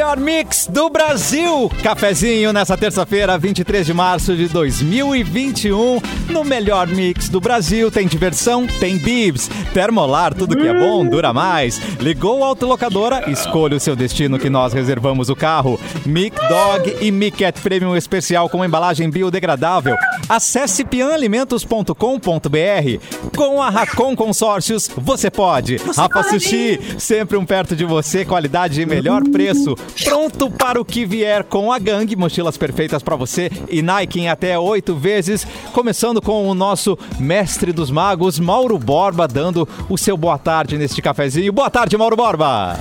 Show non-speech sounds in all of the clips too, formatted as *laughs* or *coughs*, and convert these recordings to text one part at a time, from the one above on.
melhor mix do Brasil. Cafezinho nessa terça-feira, 23 de março de 2021. No melhor mix do Brasil tem diversão, tem bibs. Termolar, tudo que é bom dura mais. Ligou a autolocadora, escolha o seu destino que nós reservamos o carro. Mic Dog e Mic Cat Premium especial com embalagem biodegradável. Acesse pianalimentos.com.br. Com a Racon Consórcios, você pode. Rafa Sushi, sempre um perto de você, qualidade e melhor preço. Pronto para o que vier com a gangue, mochilas perfeitas para você e Nike em até oito vezes. Começando com o nosso mestre dos magos, Mauro Borba, dando o seu boa tarde neste cafezinho. Boa tarde, Mauro Borba!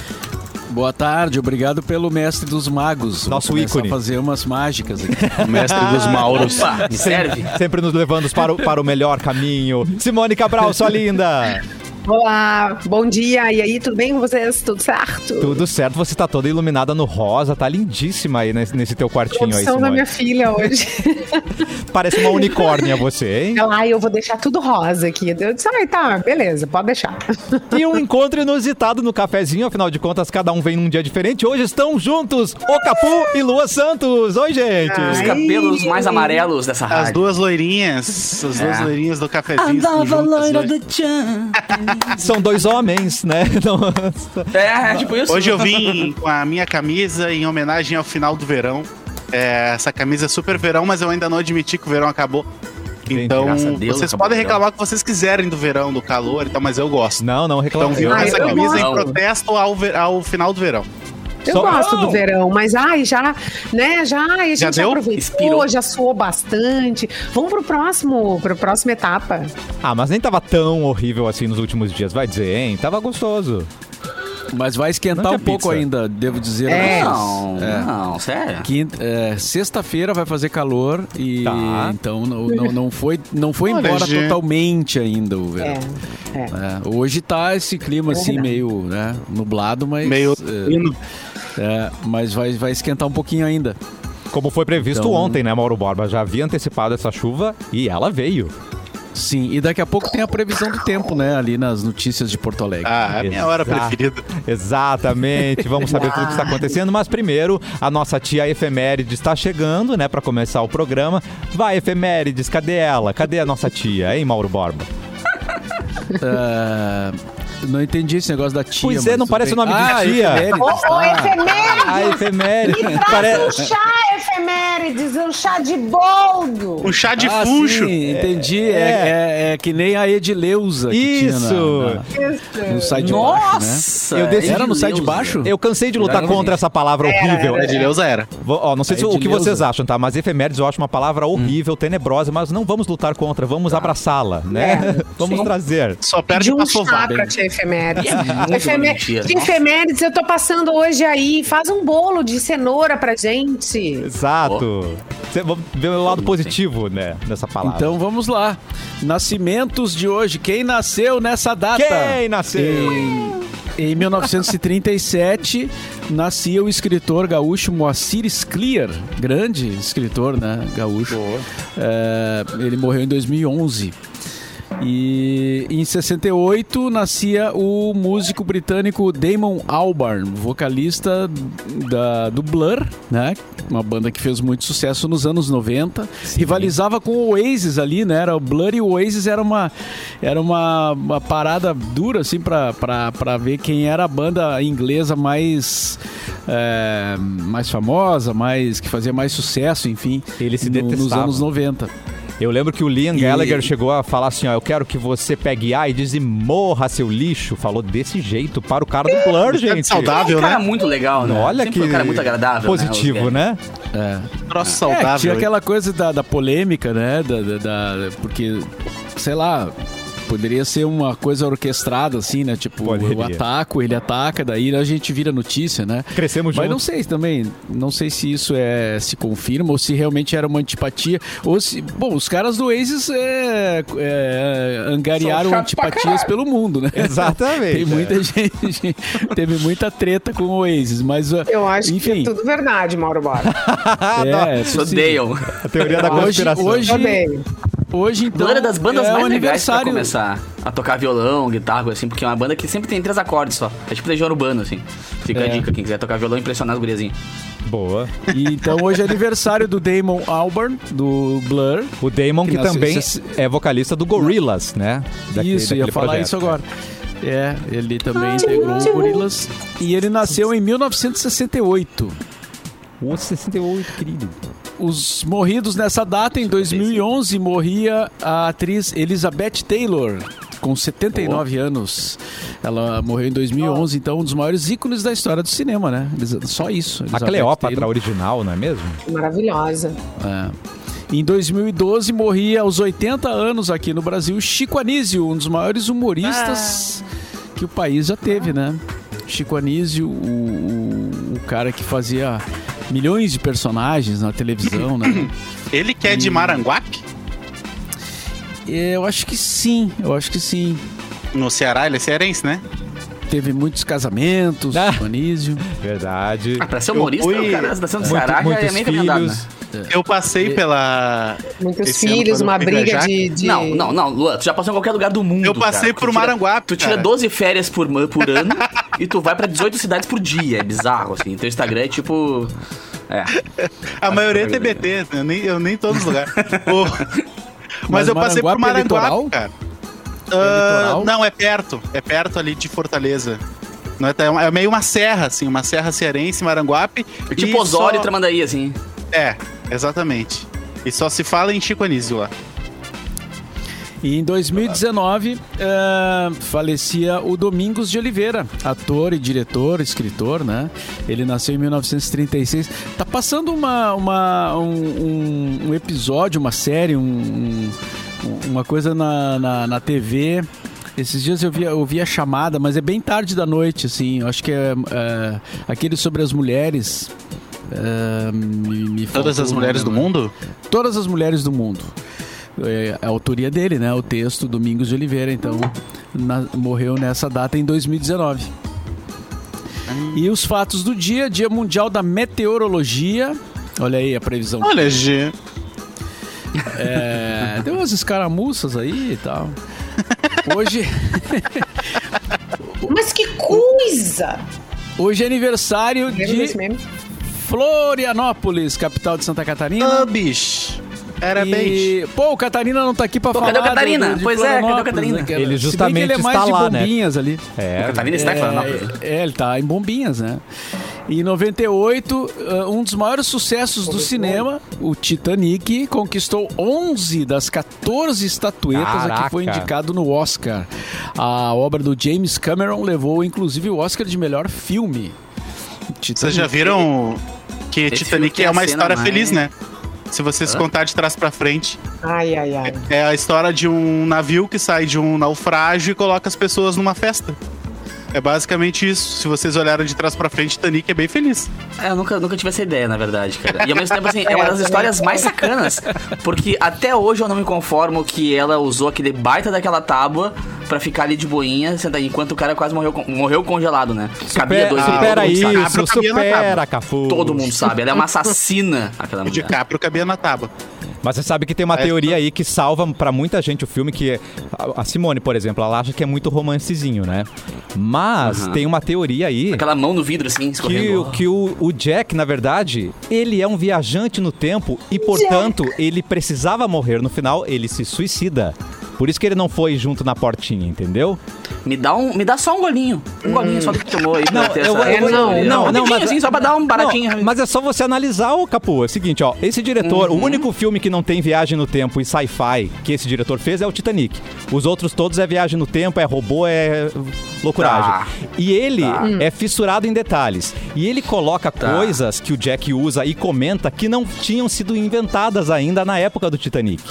Boa tarde, obrigado pelo mestre dos magos. Nosso ícone. fazer umas mágicas aqui. *laughs* Mestre dos Mauros. Opa, me serve. Sempre nos levando para o, para o melhor caminho. Simone Cabral, sua linda! Olá, bom dia. E aí, tudo bem com vocês? Tudo certo? Tudo certo, você tá toda iluminada no rosa, tá lindíssima aí nesse, nesse teu quartinho aí, da minha filha hoje. *laughs* Parece uma unicórnia você, hein? Ela, ai, eu vou deixar tudo rosa aqui. Eu disse, ai, tá, beleza, pode deixar. *laughs* E um encontro inusitado no cafezinho, afinal de contas, cada um vem num dia diferente. Hoje estão juntos o Capu e Lua Santos. Oi, gente! Os Ai. cabelos mais amarelos dessa As rádio. duas loirinhas, as duas É. loirinhas do cafezinho. estão juntas hoje. *laughs* São dois homens, né? *laughs* Não- É, é tipo isso. Hoje eu vim com a minha camisa em homenagem ao final do verão. É, essa camisa é super verão, mas eu ainda não admiti que o verão acabou. Então, Deus, vocês podem reclamar o que vocês quiserem do verão, do calor e tal, mas eu gosto. Não, não Então, reclamo. com Ah, essa camisa em gosto. protesto ao, ver- ao final do verão. Eu Só- gosto do verão, mas ai, já, né, já, ai, a gente Já já, deu? aproveitou, Inspirou. já suou bastante. Vamos pro próximo, pro próxima etapa. Ah, mas nem tava tão horrível assim nos últimos dias, vai dizer, hein? Tava gostoso. Mas vai esquentar um pouco pizza. ainda, devo dizer. É. Não, É. não, sério. Quinta- é, Sexta-feira vai fazer calor e Tá. então não, não, não foi, não foi Olha, embora gente. totalmente ainda o verão. É, é. É, hoje tá esse clima assim verdade. meio né, nublado, mas Meio. É, mas vai, vai esquentar um pouquinho ainda. Como foi previsto Então- ontem, né, Mauro Borba? Já havia antecipado essa chuva e ela veio. Sim, e daqui a pouco tem a previsão do tempo, né, ali nas notícias de Porto Alegre. Ah, é a minha hora preferida. Exatamente, vamos saber tudo que está acontecendo, mas primeiro a nossa tia Efemérides está chegando, né, para começar o programa. Vai, Efemérides, cadê ela? Cadê a nossa tia, hein, Mauro Borba? É, *laughs* não entendi esse negócio da tia. Pois é, não parece bem. o nome de ah, tia? efemérides, tá. ô, efemérides! A Efemérides. Me traz um chá, efemérides, um chá de boldo. Um chá de ah, funcho. Sim, entendi. É. É, é- é que nem a Edileuza que Isso. tinha na, na, no site de baixo, né? Nossa! Eu decidi- Era no site de Edileuza. baixo? Eu cansei de lutar contra essa palavra horrível. É de Leusa era. Vou- ó, não sei se, o que Edileuza. vocês acham, tá? Mas efemérides eu acho uma palavra horrível, tenebrosa, mas não vamos lutar contra, vamos abraçá-la, né? *laughs* vamos Sim. trazer. Só perde de um pra chá sovar. pra tia efemérides. muito Efemé- de efemérides, eu tô passando hoje aí. Faz um bolo de cenoura pra gente. Exato. Cê- Vamos ver o lado positivo, né, nessa palavra. Então vamos lá. Nascimentos de hoje. Quem nasceu nessa data? Quem nasceu? Em, em 1937, nascia o escritor gaúcho Moacir Scliar, grande escritor, né, gaúcho. É, ele morreu em 2011. E em 68 nascia o músico britânico Damon Albarn, vocalista da, do Blur, né? Uma banda que fez muito sucesso nos anos 90. Rivalizava com o Oasis ali, né? Era o Blur e o Oasis era uma, era uma, uma parada dura, assim, pra, pra, pra ver quem era a banda inglesa mais, é, mais famosa, mais, que fazia mais sucesso, enfim. Eles se no- nos anos 90. Eu lembro que o Liam E- Gallagher chegou a falar assim, ó, eu quero que você pegue AIDS e morra seu lixo. Falou desse jeito para o cara do Blur, gente. saudável. É um cara né? muito legal, né? Olha Sempre que foi um cara muito agradável. positivo, né? né? É. Troço É, saudável. tinha aquela coisa da, da polêmica, né? Da, da- da- porque, sei lá, poderia ser uma coisa orquestrada, assim, né? Tipo, Poderia. eu ataco, ele ataca, daí a gente vira notícia, né? Crescemos Mas não juntos. sei também, não sei se isso é se confirma ou se realmente era uma antipatia. Ou se. Bom, os caras do Oasis é, é, angariaram antipatias pelo mundo, né? Exatamente. *laughs* Tem muita gente. *laughs* Teve muita treta com o Oasis, mas. uh, Eu acho enfim, que é tudo verdade, Mauro Bora. *laughs* é, é odeiam. A teoria da Hoje, conspiração. hoje, Odeio. Hoje, então, Blur é das bandas é mais legais pra aniversário. começar a tocar violão, guitarra, assim, porque é uma banda que sempre tem três acordes só. É tipo Legião Urbano, assim. Fica É. a dica, quem quiser tocar violão e impressionar as guriazinhas. Boa. E, então, hoje é aniversário do Damon Albarn, do Blur. O Damon, que, Que também é vocalista do Gorillaz, né? Daquele- isso, ia daquele falar projeto. isso agora. É, ele também integrou o Gorillaz. E ele nasceu em 1968. O 68, querido. Os morridos nessa data, em 2011, morria a atriz Elizabeth Taylor, com 79 anos. Ela morreu em 2011, então um dos maiores ícones da história do cinema, né? Só isso. A Elizabeth Cleópatra Taylor. original, não é mesmo? Maravilhosa. É. Em 2012, morria aos 80 anos aqui no Brasil Chico Anísio, um dos maiores humoristas que o país já teve, né? Chico Anísio, o, o, o cara que fazia milhões de personagens na televisão, né? *coughs* Ele que é de Maranguape, Eu acho que sim, eu acho que sim. no Ceará, ele é cearense, né? Teve muitos casamentos, Ah. Anísio. Verdade. Ah, pra ser humorista, fui- o cara nascendo do Muito- Ceará já é meio caminhado, né? filhos. Eu passei pela. Muitos Esse filhos, uma briga de, de- Não, não, não, Luan, tu já passou em qualquer lugar do mundo. Eu passei cara. por Tu tira- Maranguape, Tu tira cara. 12 férias por, por ano *laughs* e tu vai pra 18 cidades por dia. É bizarro, assim. Teu Instagram é tipo. É. A maioria é TBT, eu nem, eu nem tô nos lugares. *laughs* Mas, Mas eu passei por Maranguape é cara. É litoral? não, é perto. É perto ali de Fortaleza. Não é, tão- é meio uma serra, assim, uma serra cearense, Maranguape. É tipo e Osório e só- Tramandaí, assim. É, exatamente. E só se fala em Chico Anísio lá. E em 2019, eh, falecia o Domingos de Oliveira, ator e diretor, escritor, né? Ele nasceu em 1936. Tá passando uma, uma- um, um- episódio, uma série, um- um- uma coisa na, na, na TV. Esses dias eu vi, eu vi a chamada, mas é bem tarde da noite, assim. Eu acho que é, é, aquele sobre as mulheres. eh, me- me Todas as mulheres do mundo? Todas as mulheres do mundo. É a autoria dele, né? O texto Domingos de Oliveira, então na- morreu nessa data em 2019. E os fatos do dia, Dia Mundial da Meteorologia. Olha aí a previsão. Olha, G. É, deu umas escaramuças aí e tal. Hoje, *laughs* Mas que coisa! hoje é aniversário de? Florianópolis, capital de Santa Catarina. Ah, bicho. Parabéns. E, pô, o Catarina não tá aqui pra Pô, falar. cadê o Catarina? do- de Pois é, cadê o Catarina? né, Ele justamente ele é mais está de lá, né? bombinhas ali. É. O Catarina está em Florianópolis. É, é, ele tá em Bombinhas, né? E em 98, uh, um dos maiores sucessos do cinema, o Titanic, conquistou 11 das 14 estatuetas a que Caraca. foi indicado no Oscar. A obra do James Cameron levou, inclusive, o Oscar de melhor filme. Vocês já viram que Esse Titanic é uma história mais- feliz, né? Se vocês contar de trás pra frente. Ai, ai, ai. É a história de um navio que sai de um naufrágio e coloca as pessoas numa festa. É basicamente isso. Se vocês olharem de trás pra frente, Titanic é bem feliz. É, eu nunca, nunca tive essa ideia, na verdade, cara. E ao mesmo tempo, assim, é uma das *laughs* histórias mais sacanas. Porque até hoje eu não me conformo que ela usou aquele baita daquela tábua pra ficar ali de boinha, senta- enquanto o cara quase morreu, morreu congelado, né? Cabia Supera, dois supera isso, Cabra cabia supera, tábua. Cafu. Todo mundo sabe, ela é uma assassina, aquela O mulher. DiCaprio cabia na tábua. Mas você sabe que tem uma É, teoria aí que salva pra muita gente o filme, que é- a Simone, por exemplo, ela acha que é muito romancezinho, né? Mas tem uma teoria aí Aquela mão no vidro, assim, que, escorrendo. o- que o, o Jack, na verdade, ele é um viajante no tempo e, portanto, ele precisava morrer no final, ele se suicida. Por isso que ele não foi junto na portinha, entendeu? Me dá, um, me dá só um golinho. Um golinho só do que tomou aí. Não, eu- essa- não, não, não, pouquinho, mas- assim, só pra dar um baratinho. Não, mas é só você analisar, o Capu. É o seguinte, ó. Esse diretor, Uhum. o único filme que não tem viagem no tempo e sci-fi que esse diretor fez é o Titanic. Os outros todos é viagem no tempo, é robô, é loucuragem. Tá. E ele é fissurado em detalhes. E ele coloca Tá. coisas que o Jack usa e comenta que não tinham sido inventadas ainda na época do Titanic.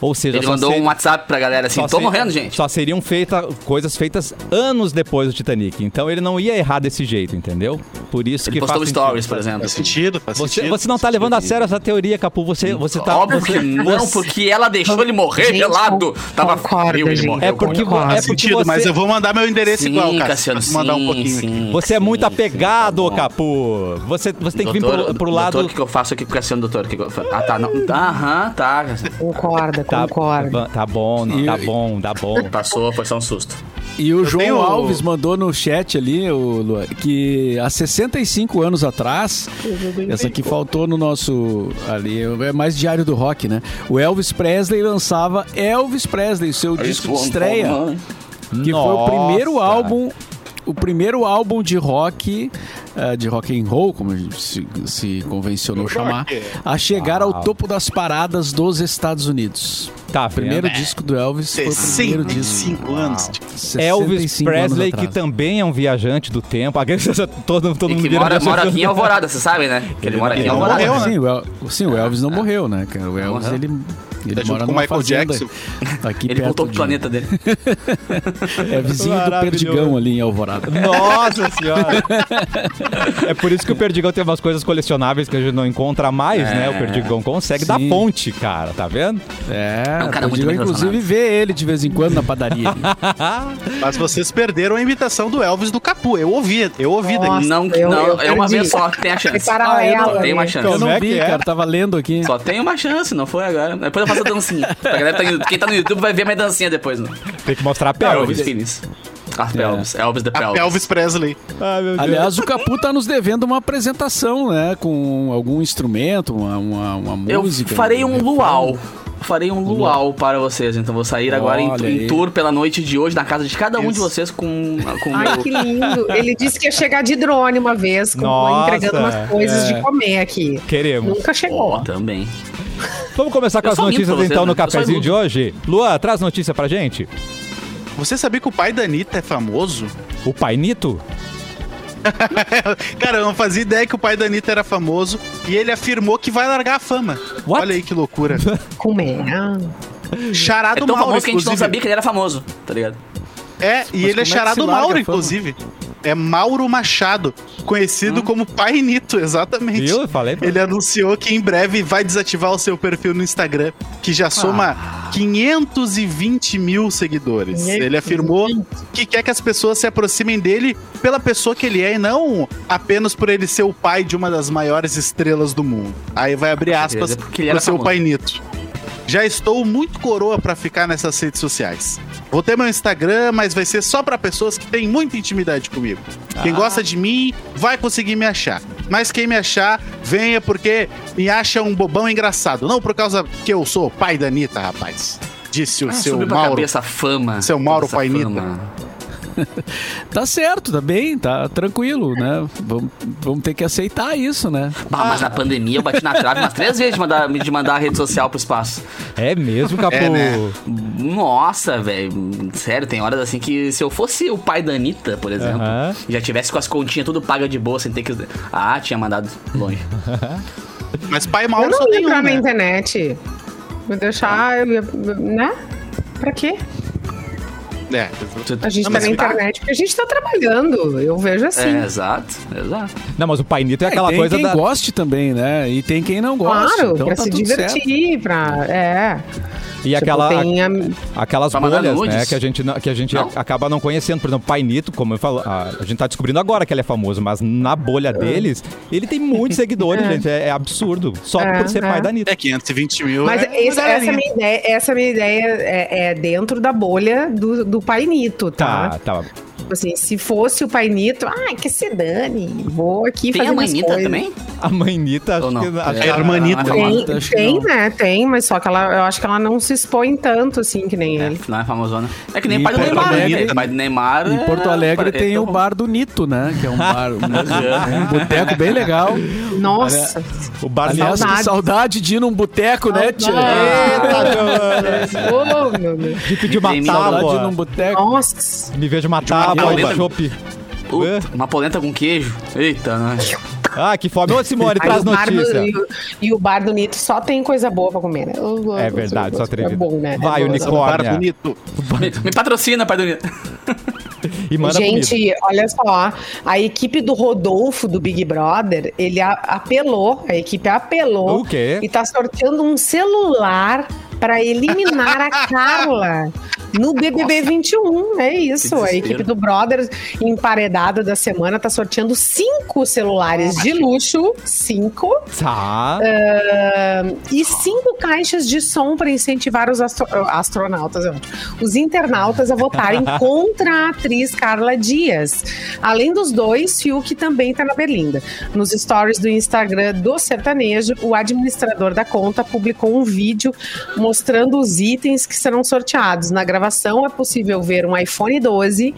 Ou seja, Ele só mandou ser- um WhatsApp pra galera assim, só tô ser- morrendo, gente. Só seriam feita, coisas feitas anos depois do Titanic. Então ele não ia errar desse jeito, entendeu? Por isso Ele que postou faz stories, sentido. por exemplo. Faz sentido, faz Você, sentido. você não tá levando a sério essa teoria, Capu. Você, você tá. Óbvio você- que não, porque ela deixou ele morrer Gente, pelado. Tava concordo, frio, ele morreu. É porque, Concordo. é porque sentido, você, mas eu vou mandar meu endereço Sim, igual, Cássio. Cassiano, Posso mandar um sim, pouquinho sim, você é sim, muito sim, apegado, tá. Capu. Você, você tem que vir Doutor, pro, pro doutor, lado. o que, eu faço aqui com o Cassiano, doutor? Que eu? Ah, tá, não. Aham, tá. Concorda, Tá, concorda. tá bom, E- tá bom, tá bom. Passou, foi só um susto. E o João tenho- Alves mandou no chat ali, o Lua, que há 65 anos atrás, essa aqui faltou no nosso ali, é mais diário do rock, né? O Elvis Presley lançava Elvis Presley, seu disco de estreia, que foi o Nossa. primeiro álbum o primeiro álbum de rock, eh, de rock and roll, como se, se convencionou chamar, a chegar ao Uau. topo das paradas dos Estados Unidos. Tá O primeiro vendo? disco do Elvis foi o primeiro disco. 65 anos. Elvis 65 anos Presley, que também é um viajante do tempo. Aquele- *laughs* todo, todo E mundo que mora, mora aqui em. Alvorada, você sabe, né? Que ele mora aqui em Ele Alvorada. morreu, né? Sim, o, El- sim, o Elvis não morreu, né, cara? O Elvis, ele, ele Tá junto com o Michael fazenda Jackson. *laughs* Aqui Ele perto voltou pro de- planeta dele. *laughs* É vizinho do. Perdigão ali em Alvorada. Nossa senhora! *laughs* é por isso que o Perdigão tem umas coisas colecionáveis que a gente não encontra mais, né? O Perdigão consegue da Sim. fonte, cara, tá vendo? É, É um cara Perdigão, inclusive vê ele de vez em quando na padaria. ali. Mas vocês perderam a imitação do Elvis do Capu. Eu ouvi, eu ouvi Nossa. daqui. Não, eu- não, eu é uma vez só que tem a chance. Foi paralela, tem uma chance. Eu não é vi, é? cara, tava lendo aqui. Só tem uma chance, não foi agora. Depois eu faço a dancinha. *laughs* Tá Quem tá no YouTube vai ver minha dancinha depois. Né? Tem que mostrar a Elvis pelvis. Finis. Ah, Pelvis. Elvis the A Pelvis. Elvis Presley. Deus. Aliás, o Capu tá nos devendo uma apresentação, né? Com algum instrumento, uma, uma, uma Eu música. farei um refrão. luau. Farei um luau para vocês. Então vou sair agora em, em tour pela noite de hoje na casa de cada um de vocês com com Ai, meu que lindo. Ele disse que ia chegar de drone uma vez, com, Nossa, entregando umas coisas é. de comer aqui. Queremos. Nunca chegou. Ó, também. Vamos começar com Eu as notícias pra vocês, então no né? Só cafezinho de hoje. Lua, traz notícia pra gente. Você sabia que o pai da Anitta é famoso? O Pai Nito? *laughs* Cara, eu não fazia ideia que o pai da Anitta era famoso e ele afirmou que vai largar a fama. What? Olha aí que loucura. *laughs* Comer. Ah. Charado É tão Mauro, famoso que a gente não inclusive. sabia que ele era famoso, tá ligado? É, e ele é é charado Mauro, inclusive. É Mauro Machado, conhecido como Pai Nito, exatamente. Viu? Eu falei pra Ele anunciou que em breve vai desativar o seu perfil no Instagram, que já soma 520 mil seguidores. Ele afirmou que quer que as pessoas se aproximem dele pela pessoa que ele é e não apenas por ele ser o pai de uma das maiores estrelas do mundo. Aí vai abrir aspas certeza, porque ele pro seu famoso. pai Nito. Já estou muito coroa pra ficar nessas redes sociais. Vou ter meu Instagram, mas vai ser só pra pessoas que têm muita intimidade comigo. Quem gosta de mim vai conseguir me achar. Mas quem me achar, venha porque me acha um bobão engraçado. Não por causa que eu sou pai da Anitta, rapaz. Disse o Ah, seu Mauro. cabeça fama. Seu Mauro Painita. fama. *laughs* Tá certo, tá bem, tá tranquilo, né? Vamos, vamos ter que aceitar isso, né? Bah, mas na pandemia eu bati na trave umas três vezes de mandar, de mandar a rede social pro espaço. É mesmo, Capu? É, né? Nossa, velho. Sério, tem horas assim que se eu fosse o pai da Anitta, por exemplo, Aham. já tivesse com as continhas tudo paga de boa, sem ter que. Ah, tinha mandado longe. *laughs* Mas pai Eu Mauro não só ia tem um, entrar na né? internet. Vou deixar, eu ia, né? Pra quê? É. A gente Não, tá na tá- internet porque a gente tá trabalhando. Eu vejo assim. É, exato, exato. Não, mas o Pai Nito é É, aquela tem coisa quem da. goste também, né? E tem quem não goste. Claro, então pra tá se tudo certo. divertir, pra. É. E Tipo, aquela. tem a- Aquelas bolhas, né, que a gente, não- que a gente Não? acaba não conhecendo. Por exemplo, Pai Nito, como eu falo, a, a gente tá descobrindo agora que ele é famoso, mas na bolha deles, ele tem muitos *laughs* seguidores, É. gente. É, é absurdo. Só É, por ser é. pai da Anitta. É 520 mil. Mas é essa, galerinha. minha ideia, essa minha ideia é, é dentro da bolha do, do Painito, tá? Tá, tá. Tipo assim, se fosse o Painito, ai, que se dane. Vou aqui Tem fazer a Manita coisas. também? A mãe Nita, acho Ou não? que. acho É a Hermanita. Não é Tem, Acho que tem né? Tem, mas só que ela, eu acho que ela não se expõe tanto assim que nem ele. Não é famosona. É que nem Em o pai do Neymar, Alegre- né? Pai do Neymar. Em é- Porto Alegre é- tem é- o bar do Nito, né? Que é um bar, um, *laughs* um boteco bem legal. Nossa, O bar Aliás, que Saudades. saudade de ir num boteco, né, tia? Ô, meu Deus. de pedir uma Tem Saudade de ir tábua. num boteco. Nossa. Me vejo uma tábua e polenta. chopp. Puta, uma polenta com queijo. Eita, nós. Ah, que fome. Ô, Simone, traz bar do- notícia. e, o, e o bar do Nito só tem coisa boa pra comer, né? Eu- É eu- verdade, eu- só É atrevido. bom, né? Vai, É bom, unicórnio. Bar bonito. Me, *laughs* me patrocina, pai do Neymar. *laughs* E manda comida. Gente, olha só, a equipe do Rodolfo do Big Brother, ele a- apelou, a equipe apelou O quê? e tá sorteando um celular para eliminar a *laughs* Carla no BBB 21. É isso, a equipe do Brother emparedada da semana tá sorteando cinco celulares de luxo, cinco, Tá. ah, e cinco caixas de som para incentivar os astro- astronautas, é os internautas a votarem *laughs* contra a atriz Carla Dias. Além dos dois, Fiuk também está na Berlinda. Nos stories do Instagram do sertanejo, o administrador da conta publicou um vídeo mostrando os itens que serão sorteados. Na gravação é possível ver um iPhone 12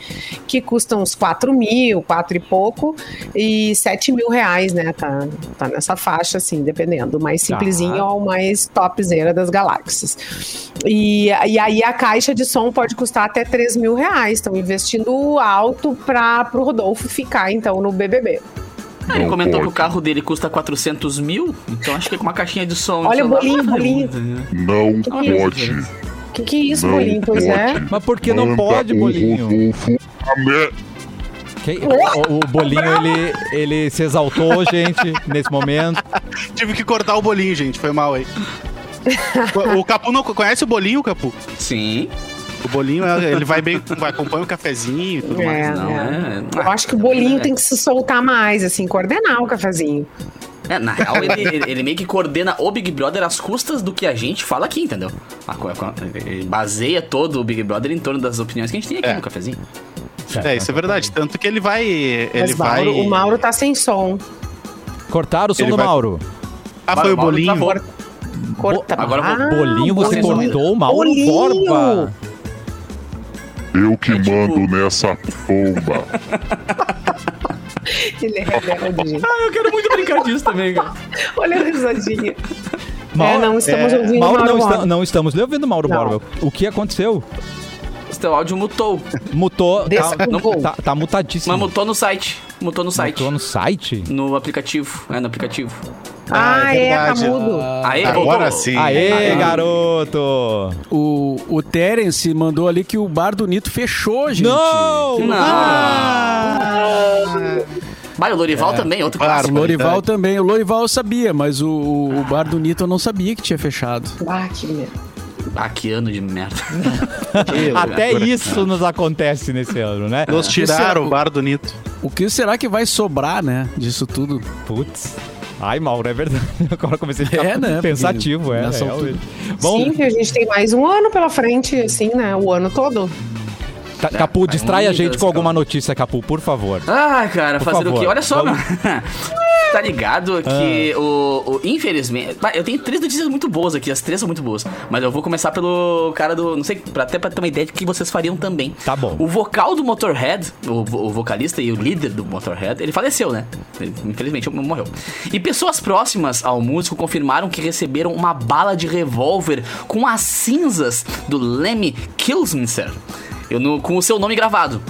que custa uns 4 mil, 4 e pouco, e 7 mil reais, né? Tá, tá nessa faixa, assim, dependendo. O mais simplesinho Tá. ou o mais topzera das galáxias. E, e aí a caixa de som pode custar até 3 mil reais. Estão investindo alto para o Rodolfo ficar, então, no BBB. Ah, Ele comentou que o carro dele custa 400 mil, então acho que com uma caixinha de som. Olha o bolinho, bolinho. Não é pode. O que, que é isso, Não Bolinho? Pois é. Mas por que não pode, Bolinho? Que- O, o Bolinho, ele, ele se exaltou, gente, nesse momento. Tive que cortar o bolinho, gente. Foi mal aí. *laughs* O- o Capu não conhece o bolinho, Capu? Sim. O bolinho, é- ele vai bem, vai acompanha o cafezinho e tudo mais. É, Não, é. é. Eu acho que o bolinho tem que se soltar mais, assim, coordenar o cafezinho. É, na real, ele, ele- meio que coordena o Big Brother às custas do que a gente fala aqui, entendeu? Ele baseia todo o Big Brother em torno das opiniões que a gente tem aqui É. no cafezinho. É, isso é verdade. Tanto que ele vai. Ele Mas vai. Mauro, o Mauro tá sem som. Cortaram o som Ele do vai- Mauro. Ah, foi o Mauro bolinho. Corta. agora Ah, Bolinho, você Bolinho. cortou o Mauro Bolinho. Borba. Eu que É tipo- mando nessa pomba. Ele é rebelde. Ah, eu quero muito brincar disso também, cara. *laughs* Olha a risadinha. Mauro- é, não estamos é, ouvindo Mauro, Mauro não, está- não estamos ouvindo, Mauro. Borba. O que aconteceu? O teu áudio mutou. Mutou. Tá, Desculpa. tá, tá mutadíssimo. Mas mutou no site. Mutou no site. Mutou no site? No aplicativo. É, no aplicativo. Ah, Ah, é é, tá mudo. Aí, Agora voltou. sim. Aê, Ah. garoto! O, o Terence mandou ali que o bar do Nito fechou, gente. Não! Não. Ah, o Lorival também, outro Claro, O clássico. Lorival também. O Lorival eu sabia, mas o, o, o bar do Nito eu não sabia que tinha fechado. Ah, que merda. Ah, que ano de merda. *laughs* Até isso nos acontece nesse ano, né? Nos tiraram o bar do Nito. O que será que vai sobrar, né, disso tudo? Putz. Ai, Mauro, é verdade. *laughs* Agora eu comecei a ficar É, né? pensativo, Porque é. é, Bom, Sim, que a gente tem mais um ano pela frente, assim, né? O ano todo. Ca- Capu, distrai a gente com alguma notícia, Capu, por favor. Ah, cara, Por fazer o favor, quê? Olha só, vamos- mano. Tá ligado que o, o- Infelizmente. Eu tenho três notícias muito boas aqui, as três são muito boas. Mas eu vou começar pelo cara do. Não sei, pra, até pra ter uma ideia de que vocês fariam também. Tá bom. O vocal do Motorhead, o, o vocalista e o líder do Motorhead, ele faleceu, né? Ele, infelizmente morreu. E pessoas próximas ao músico confirmaram que receberam uma bala de revólver com as cinzas do Lemmy Kilmister. Eu no- com o seu nome gravado.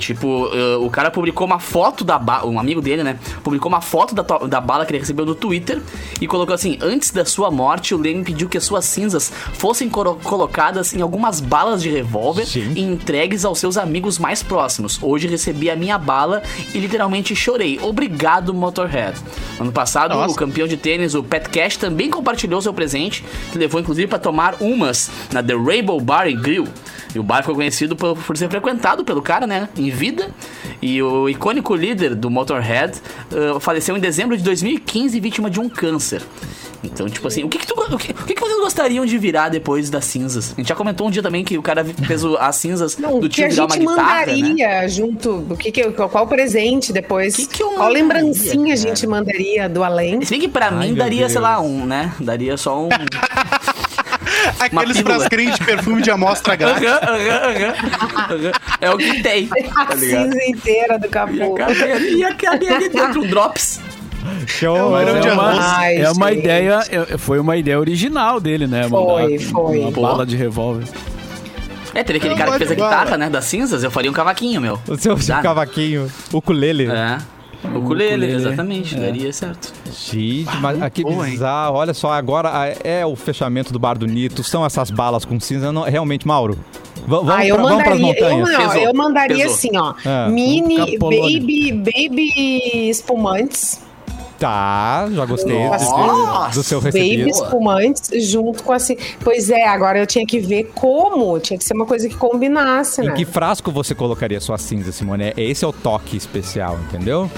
Tipo, eh, o cara publicou uma foto da bala, um amigo dele, né? Publicou uma foto da, da bala que ele recebeu no Twitter e colocou assim: Antes da sua morte, o Leme pediu que as suas cinzas fossem colocadas em algumas balas de revólver Sim. e entregues aos seus amigos mais próximos. Hoje recebi a minha bala e literalmente chorei. Obrigado, Motorhead. Ano passado, Nossa. o campeão de tênis, o Pat Cash, também compartilhou seu presente, que levou inclusive para tomar umas na The Rainbow Bar and Grill. E o bar ficou conhecido por, por ser frequentado pelo cara, né? Em vida. E o icônico líder do Motorhead uh, faleceu em dezembro de 2015, vítima de um câncer. Então, tipo assim, o que que, tu, o que, o que que vocês gostariam de virar depois das cinzas? A gente já comentou um dia também que o cara fez o- as cinzas Não, do o que tio a virar uma gente guitarra, né? mandaria junto? O que que, qual presente depois? Que que eu qual lembrancinha a cara? gente mandaria do além? Se bem que pra Ai, mim daria, sei Deus. lá, um, né? Daria só um. *laughs* *laughs* Aqueles frasquinhos de perfume de amostra grátis. Aham, aham, aham. É o que tem. A Tá ligado? cinza inteira do capô. e acabei ali dentro, um drops. Show! Mas É não tinha uma. Ai, é uma ideia, é- foi uma ideia original dele, né? Foi, Mandar foi. Uma bala de revólver. É, teria aquele Eu cara que fez a guitarra, né? Das cinzas, eu faria um cavaquinho, meu. O seu, seu cavaquinho, ukulele. É. O ukulele, ukulele, exatamente, é. daria certo. Gente, mas aqui hein? bizarro. Olha só, agora ah, é o fechamento do bar do Nito. São essas balas com cinza. Não, realmente, Mauro, vamos Ah, eu pra- vamos pras mandaria, eu, montanhas. não, Pesou, eu mandaria pesou. assim, ó. Ah, mini vamos baby, baby espumantes. Tá, já gostei Nossa, do, do seu Baby recebido. espumantes junto com assim. Pois é, agora eu tinha que ver como. Tinha que ser uma coisa que combinasse, Em né? que frasco você colocaria sua cinza, Simone? É- Esse é o toque especial, entendeu?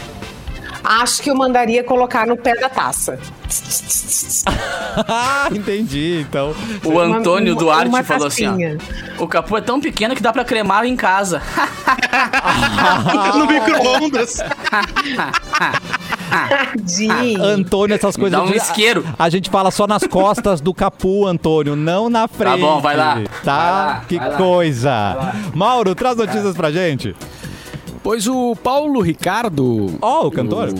Acho que eu mandaria colocar no pé da taça. Ah, *laughs* entendi. Então, O Antônio Uma- Duarte uma falou assim, tacinha. ó. O capô é tão pequeno que dá pra cremar em casa. *laughs* no micro-ondas. Tadinho. Antônio, essas coisas. dá um de- isqueiro. A, a gente fala só nas costas do capu, Antônio, não na frente. bom, vai lá. Tá? Vai lá, que vai lá. coisa. Mauro, traz notícias pra gente. Pois o Paulo Ricardo. Ó, o cantor.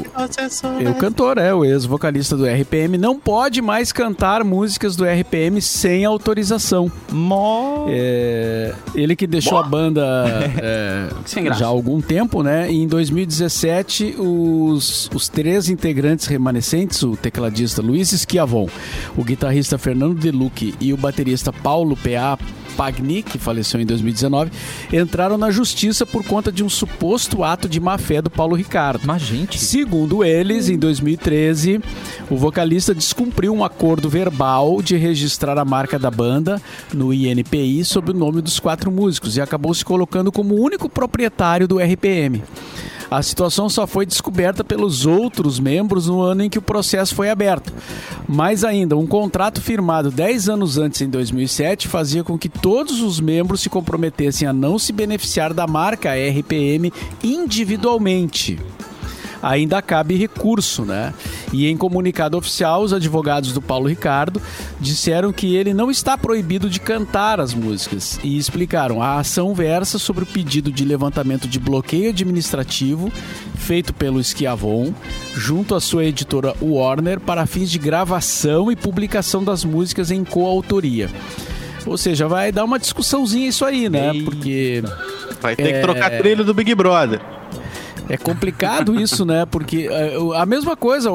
É, o cantor, é, o ex-vocalista do RPM, não pode mais cantar músicas do RPM sem autorização. Mó. É, ele que deixou a banda *laughs* é, já há algum tempo, né? E em 2017, os, os três integrantes remanescentes, o tecladista Luiz Schiavon, o guitarrista Fernando Deluque e o baterista Paulo P.A. Pagni, que faleceu em 2019, entraram na justiça por conta de um suposto ato de má-fé do Paulo Ricardo. Mas, gente. Segundo eles, em 2013, o vocalista descumpriu um acordo verbal de registrar a marca da banda no INPI sob o nome dos quatro músicos e acabou se colocando como o único proprietário do RPM. A situação só foi descoberta pelos outros membros no ano em que o processo foi aberto. Mais ainda, um contrato firmado 10 anos antes, em 2007, fazia com que todos os membros se comprometessem a não se beneficiar da marca RPM individualmente ainda cabe recurso, né? E em comunicado oficial, os advogados do Paulo Ricardo disseram que ele não está proibido de cantar as músicas e explicaram: a ação versa sobre o pedido de levantamento de bloqueio administrativo feito pelo Schiavon junto à sua editora Warner para fins de gravação e publicação das músicas em coautoria. Ou seja, vai dar uma discussãozinha isso aí, né? Porque Vai ter É. que trocar trilho do Big Brother. É complicado *laughs* isso, né? Porque é, a mesma coisa,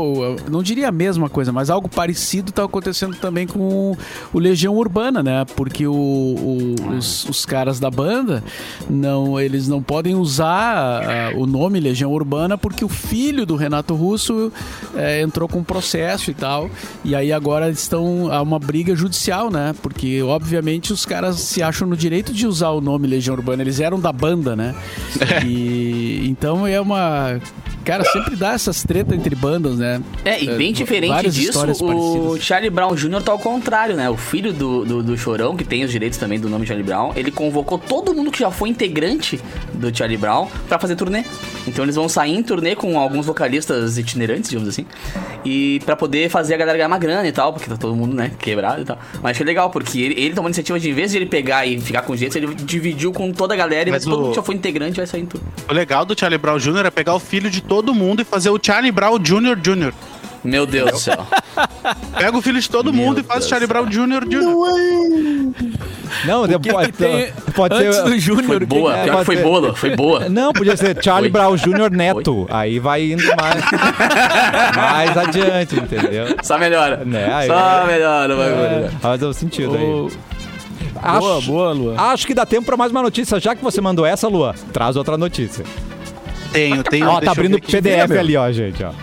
não diria a mesma coisa, mas algo parecido está acontecendo também com o Legião Urbana, né? Porque o- o- os, os caras da banda, não, eles não podem usar o nome Legião Urbana porque o filho do Renato Russo é, entrou com um processo e tal. E aí agora estão a uma briga judicial, né? Porque, obviamente, os caras se acham no direito de usar o nome Legião Urbana. Eles eram da banda, né? *laughs* E então é uma. Cara, sempre dá essas tretas entre bandas, né? É, e bem É, diferente disso, o. Charlie Brown Jr. tá ao contrário, né? O filho do, do, do Chorão, que tem os direitos também do nome Charlie Brown, ele convocou todo mundo que já foi integrante do Charlie Brown pra fazer turnê. Então eles vão sair em turnê com alguns vocalistas itinerantes, digamos assim, e pra poder fazer a galera ganhar uma grana e tal, porque tá todo mundo, né, quebrado e tal. Mas achei legal, porque ele, ele tomou a iniciativa de, em vez de ele pegar e ficar com jeito, ele dividiu com toda a galera e Mas todo o- mundo que já foi integrante vai sair em turnê. O legal do Charlie Brown Jr. é pegar o filho de todo mundo e fazer o Charlie Brown Jr. Jr. Meu Deus do céu. Pega o filho de todo Meu mundo e faz Deus o Charlie Brown Jr. Jr. Não, que pode, que tem pode Antes ser. do Júnior. Foi o boa, que é? pior que foi ser. boa, foi boa. Não, podia ser Charlie Oi. Brown Jr. Neto. Aí vai indo mais, mais adiante, entendeu? Só melhora. Né, aí- Só melhora, vai, É, faz o sentido aí. Acho, Boa, boa, Lua. acho que dá tempo pra mais uma notícia. Já que você mandou essa, Lua, traz outra notícia. Tenho, tenho. Ó, tá abrindo. PDF ali, ó, gente, ó. *laughs*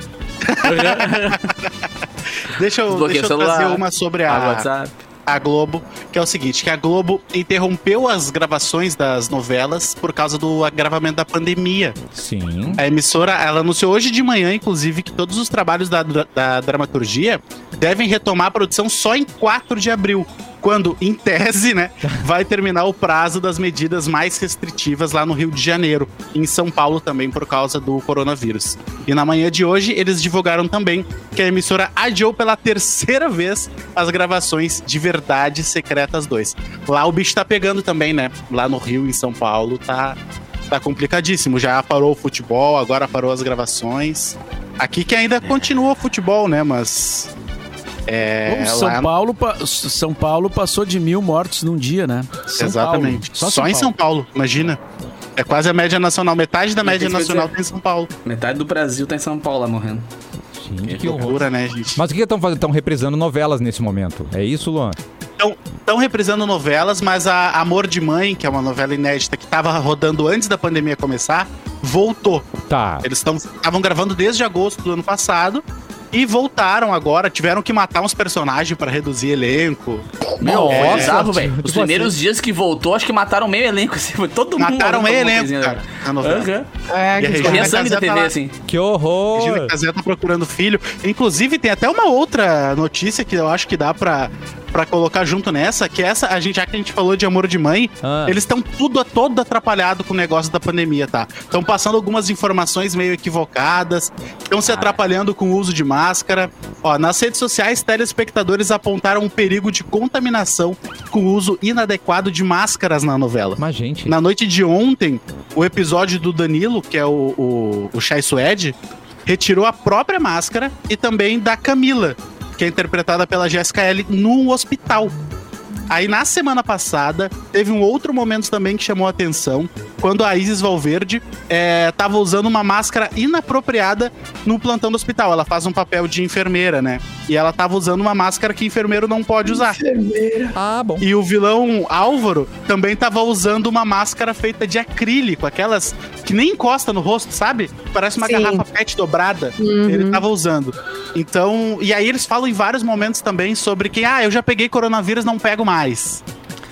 Deixa eu, deixa eu celular. trazer uma sobre a, WhatsApp. a Globo, que é o seguinte, que a Globo interrompeu as gravações das novelas por causa do agravamento da pandemia. Sim. A emissora, ela anunciou hoje de manhã, inclusive, que todos os trabalhos da, da, da dramaturgia devem retomar a produção só em 4 de abril. Quando, em tese, né, vai terminar o prazo das medidas mais restritivas lá no Rio de Janeiro, em São Paulo também por causa do coronavírus. E na manhã de hoje, eles divulgaram também que a emissora adiou pela terceira vez as gravações de Verdade Secretas 2. Lá o bicho tá pegando também, né? Lá no Rio, em São Paulo, tá, tá complicadíssimo. Já parou o futebol, agora parou as gravações. Aqui que ainda continua o futebol, né? Mas. É. Bom, São, lá- Paulo, pa- São Paulo passou de mil mortos num dia, né? São Exatamente. Paulo. Só, em São Paulo, imagina. É quase a média nacional. Metade da média nacional dizer- tem em São Paulo. Metade do Brasil tá em São Paulo lá morrendo. Gente, Que loucura, né, gente? Mas o que estão fazendo? Estão reprisando novelas nesse momento. É isso, Luan? Estão estão reprisando novelas, mas a Amor de Mãe, que é uma novela inédita que tava rodando antes da pandemia começar, voltou. Tá. Eles estavam gravando desde agosto do ano passado e voltaram agora. Tiveram que matar uns personagens pra reduzir elenco. Meu, Nossa, foi bizarro, tipo, velho. Os tipo primeiros dias que voltou, acho que mataram meio elenco. *laughs* Assim, foi todo mundo. Mataram meio elenco, coisinha, cara, na novela. Aham. É, a que Regina Corria sangue da Casé TV, tá lá. assim. Que Regina horror. Casé tá procurando filho. Inclusive, tem até uma outra notícia que eu acho que dá pra, pra colocar junto nessa, que essa, a gente, já que a gente falou de amor de mãe, Ah. eles estão tudo todo atrapalhado com o negócio da pandemia, tá? Estão passando algumas informações meio equivocadas, estão se atrapalhando com o uso de máscara. Ó, nas redes sociais, telespectadores apontaram um perigo de contaminação com o uso inadequado de máscaras na novela. Mas, gente. Na noite de ontem, o episódio do Danilo, que é o, o, o Chai Suede, retirou a própria máscara e também da Camila, que é interpretada pela Jessica L, no hospital. Aí na semana passada, teve um outro momento também que chamou a atenção, quando a Isis Valverde é, tava usando uma máscara inapropriada no plantão do hospital. Ela faz um papel de enfermeira, né? E ela tava usando uma máscara que enfermeiro não pode usar. Ah, bom. E o vilão Álvaro também tava usando uma máscara feita de acrílico, aquelas que nem encosta no rosto, sabe? Parece uma Sim. garrafa PET dobrada. Ele tava usando. Então, e aí eles falam em vários momentos também sobre que, ah, eu já peguei coronavírus, não pego mais.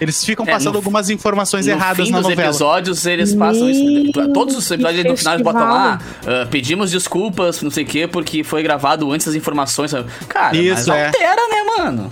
Eles ficam É, passando no- algumas informações No erradas fim na dos novela. episódios, eles passam isso. Meu, Todos os episódios no final eles botam lá. ah, pedimos desculpas, não sei o quê, porque foi gravado antes das informações. Cara, Isso, mas é. altera, né, mano?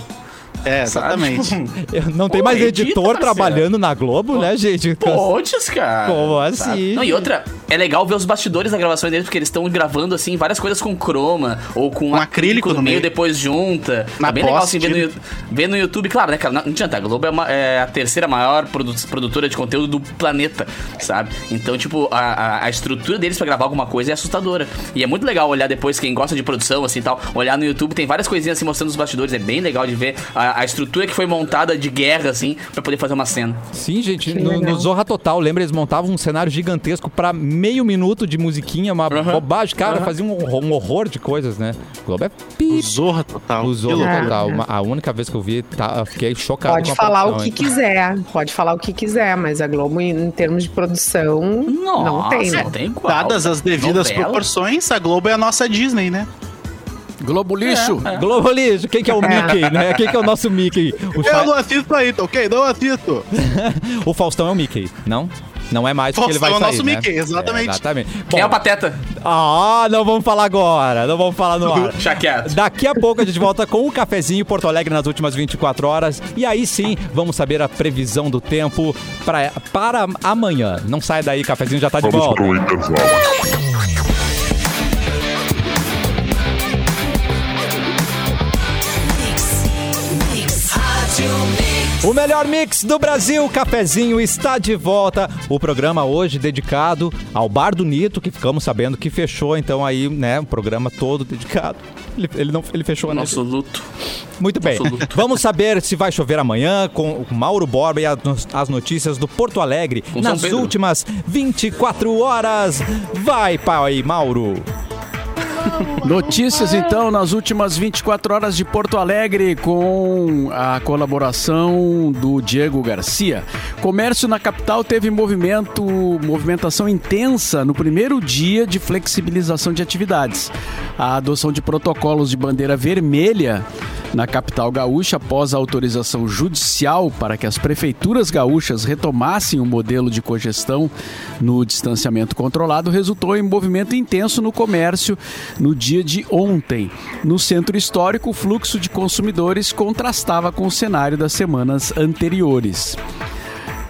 É, exatamente. *laughs* Não tem Pô, mais edita, editor parceiro. trabalhando na Globo, né, gente? Podes, cara. Como assim? Não, e outra, é legal ver os bastidores da gravação deles, porque eles estão gravando, assim, várias coisas com croma, ou com, Com acrílico no no meio, meio. depois junta. Na é bem legal, assim, ver no, ver no YouTube. Claro, né, cara, não adianta, a Globo é, uma- é a terceira maior produ- produtora de conteúdo do planeta, sabe? Então, tipo, a, a- a estrutura deles pra gravar alguma coisa é assustadora. E é muito legal olhar depois, quem gosta de produção, assim, tal, olhar no YouTube, tem várias coisinhas, assim, mostrando os bastidores, é bem legal de ver a, a estrutura que foi montada de guerra, assim, pra poder fazer uma cena. Sim, gente, no, no Zorra Total, lembra? Eles montavam um cenário gigantesco pra meio minuto de musiquinha, uma Aham. bobagem. Cara, Aham. fazia um, horror- um horror de coisas, né? O Globo é O pi. Zorra total. O Zorra loucura. Total. Uma- a única vez que eu vi, tá, eu fiquei chocado Pode com a falar o produção, que hein? quiser, pode falar o que quiser, mas a Globo, em, termos de produção, não Nossa, tem, né? não tem igual. Dadas as devidas Novela. proporções, a Globo é a nossa Disney, né? Globo Lixo. É, é. Globo Lixo, quem que é o Mickey, né? Quem que é o nosso Mickey? O, Eu Fa- não assisto aí, tá ok? Não assisto. *laughs* o Faustão é o Mickey, não? Não é mais porque ele vai Faustão sair, é o nosso né? Mickey, exatamente. É, exatamente. Quem é o Bom, Pateta? ah, não vamos falar agora, não vamos falar no ar. *laughs* Daqui a pouco a gente volta com o cafezinho Porto Alegre nas últimas 24 horas. E aí sim, vamos saber a previsão do tempo pra, para amanhã. Não sai daí, cafezinho já tá de Vamos volta. para o intervalo. O melhor mix do Brasil, Cafezinho, está de volta. O programa hoje dedicado ao Bar do Nito, que ficamos sabendo que fechou, então aí, né, o programa todo dedicado. Ele, ele não, ele fechou, né? Nosso luto. Muito bem. Vamos saber se vai chover amanhã com o Mauro Borba e a- as notícias do Porto Alegre Com nas últimas 24 horas. Vai, pai, Mauro. Notícias então nas últimas 24 horas de Porto Alegre com a colaboração do Diego Garcia. Comércio na capital teve movimento, movimentação intensa no primeiro dia de flexibilização de atividades. A adoção de protocolos de bandeira vermelha na capital gaúcha após a autorização judicial para que as prefeituras gaúchas retomassem o modelo de cogestão no distanciamento controlado resultou em movimento intenso no comércio no dia de ontem. No centro histórico, o fluxo de consumidores contrastava com o cenário das semanas anteriores.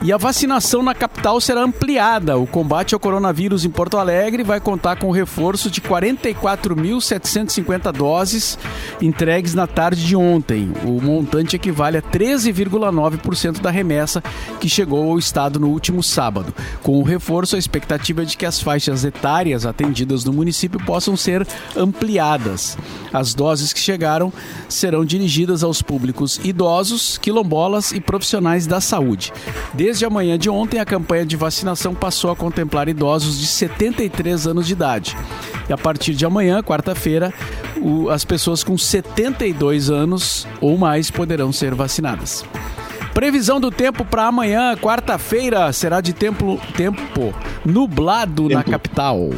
E a vacinação na capital será ampliada. O combate ao coronavírus em Porto Alegre vai contar com o reforço de 44.750 doses entregues na tarde de ontem. O montante equivale a 13,9% da remessa que chegou ao estado no último sábado. Com o reforço, a expectativa é de que as faixas etárias atendidas no município possam ser ampliadas. As doses que chegaram serão dirigidas aos públicos idosos, quilombolas e profissionais da saúde. Desde a manhã de ontem, a campanha de vacinação passou a contemplar idosos de 73 anos de idade. E a partir de amanhã, quarta-feira, as pessoas com 72 anos ou mais poderão ser vacinadas. Previsão do tempo para amanhã, quarta-feira, será de tempo, tempo nublado na Tempo. capital.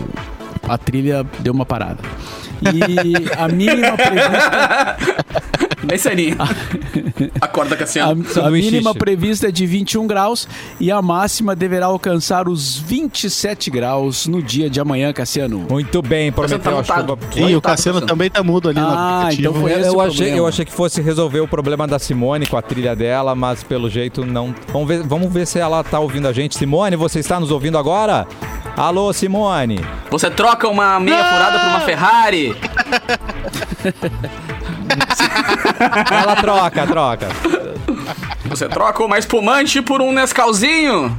A trilha deu uma parada. E a mínima prevista *laughs* Bem serinho. Acorda, A, Cassiano. a Sanduíche. mínima prevista é de 21 graus e a máxima deverá alcançar os 27 graus no dia de amanhã, Cassiano. Muito bem, prometeu a tá chuva. Oi, o tá, Cassiano também tá mudo ali no Ah, aplicativo. então foi Eu, esse o achei, eu achei que fosse resolver o problema da Simone com a trilha dela, mas pelo jeito não. Vamos ver, vamos ver se ela tá ouvindo a gente. Simone, você está nos ouvindo agora? Alô, Simone. Você troca uma meia furada por uma Ferrari? *laughs* Ela troca, troca. Você troca uma espumante por um Nescauzinho?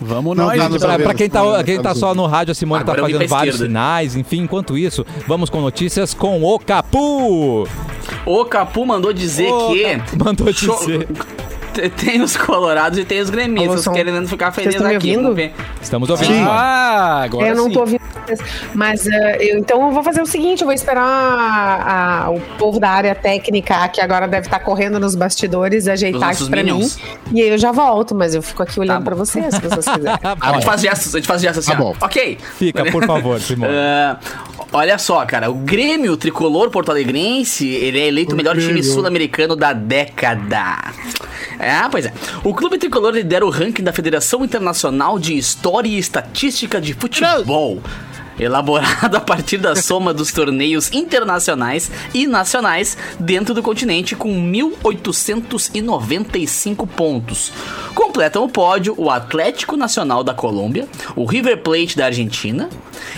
Vamos Não, nós. não, então. não, Pra, pra quem, tá, quem tá tá só no rádio, a Simone Agora tá eu vim fazendo vários esquerda. sinais. Enfim, enquanto isso, vamos com notícias com o Capu. O Capu mandou dizer Ô, que. Capu, mandou Show- dizer. Te- *laughs* Tem os colorados e tem os gremistas Alô, querendo ficar felizes aqui. ouvindo? Estamos ouvindo. Sim. Ah, agora eu não sim. tô ouvindo. Mas eh, eu, então eu vou fazer o seguinte: eu vou esperar a- a- o povo da área técnica, que agora deve estar correndo nos bastidores, ajeitar isso pra minions. mim. E aí eu já volto, mas eu fico aqui olhando bom. pra vocês, se vocês quiserem. *laughs* A gente faz gestos, a gente faz gestos assim, Tá bom. Ok. Fica, por favor, Simone. Ah, *laughs* olha só, cara, o Grêmio Tricolor Porto Alegrense, ele é eleito o melhor time sul-americano da década. É, pois é. O clube tricolor lidera o ranking da Federação Internacional de História e Estatística de Futebol. Elaborado a partir da soma dos torneios internacionais e nacionais dentro do continente com 1.895 pontos. Completam o pódio o Atlético Nacional da Colômbia, o River Plate da Argentina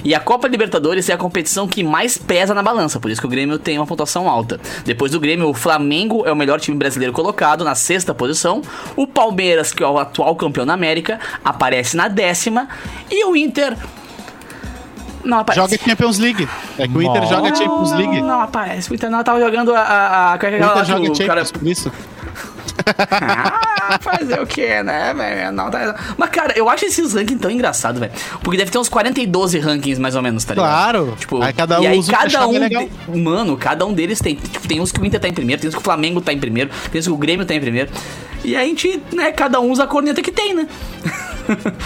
e a Copa Libertadores é a competição que mais pesa na balança, por isso que o Grêmio tem uma pontuação alta. Depois do Grêmio, o Flamengo é o melhor time brasileiro colocado na sexta posição, o Palmeiras, que é o atual campeão da América, aparece na décima e o Inter não aparece. Joga Champions League. É que o Inter joga Champions League. Não, não aparece. O Inter não tava jogando a. a, a, qual é O lá Inter joga o cara- Champions, por isso. Ah, fazer o que, né, velho? Não tá... Mas, cara, eu acho esses rankings tão engraçados, velho. Porque deve ter uns 40 e 12 rankings, mais ou menos, tá ligado? Claro. Tipo, Aí cada e um aí o que cada um. de- Mano, cada um deles tem. Tipo, tem uns que o Inter tá em primeiro, tem uns que o Flamengo tá em primeiro, tem uns que o Grêmio tá em primeiro. E aí a gente, né, cada um usa a corneta que tem, né?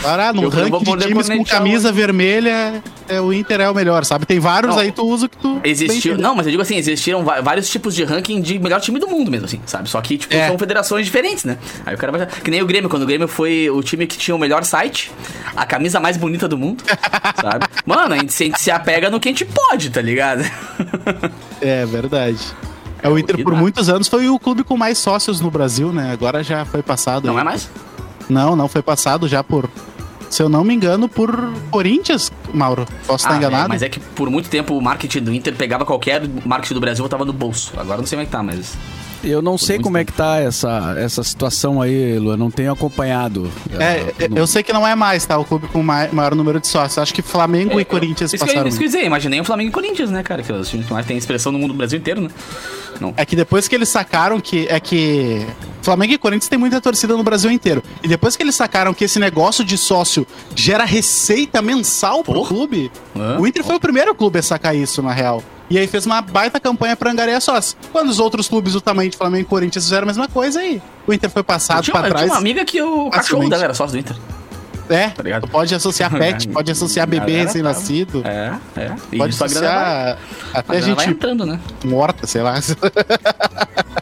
Para, no Eu ranking de times com camisa vermelha, é, o Inter é o melhor, sabe? Tem vários Não. aí, tu usa o que tu. Existiu. Não, mas eu digo assim, existiram vários tipos de ranking de melhor time do mundo mesmo, assim, sabe? Só que, tipo, É. são federações diferentes, né? Aí o cara vai. Que nem o Grêmio, quando o Grêmio foi o time que tinha o melhor site, a camisa mais bonita do mundo, *laughs* sabe? Mano, a gente, se- a gente se apega no que a gente pode, tá ligado? É verdade. É, o Inter, por muitos anos, foi o clube com mais sócios no Brasil, né? Agora já foi passado. Não aí. é mais? Não, não foi passado já por. Se eu não me engano, por Corinthians, Mauro. Posso estar Ah, enganado? é, mas é que por muito tempo o marketing do Inter pegava qualquer marketing do Brasil e botava no bolso. Agora não sei como é que tá, mas. Eu não sei como é que tá essa, essa situação aí, Lu. Eu não tenho acompanhado. É, Ah, no- eu sei que não é mais, tá? O clube com mai- maior número de sócios. Acho que Flamengo e Corinthians É, Isso que, eu, passaram. isso que eu dizer, imaginei o Flamengo e Corinthians, né, cara? Que é os times que mais tem expressão no mundo do Brasil inteiro, né? Não. É que depois que eles sacaram que. É que. Flamengo e Corinthians tem muita torcida no Brasil inteiro. E depois que eles sacaram que esse negócio de sócio gera receita mensal pro Porra. clube, Hã? o Inter foi o primeiro clube a sacar isso, na real. E aí fez uma baita campanha pra angariar sócios. Quando os outros clubes do tamanho de Flamengo e Corinthians fizeram a mesma coisa aí. O Inter foi passado tinha, pra eu tinha trás. uma amiga que o cachorro dela era sócio do Inter. É, tá ligado? pode associar *laughs* pet, pode associar bebê recém-nascido. É, é. E Pode vai- associar a até vai gente entrando, né? morta, sei lá.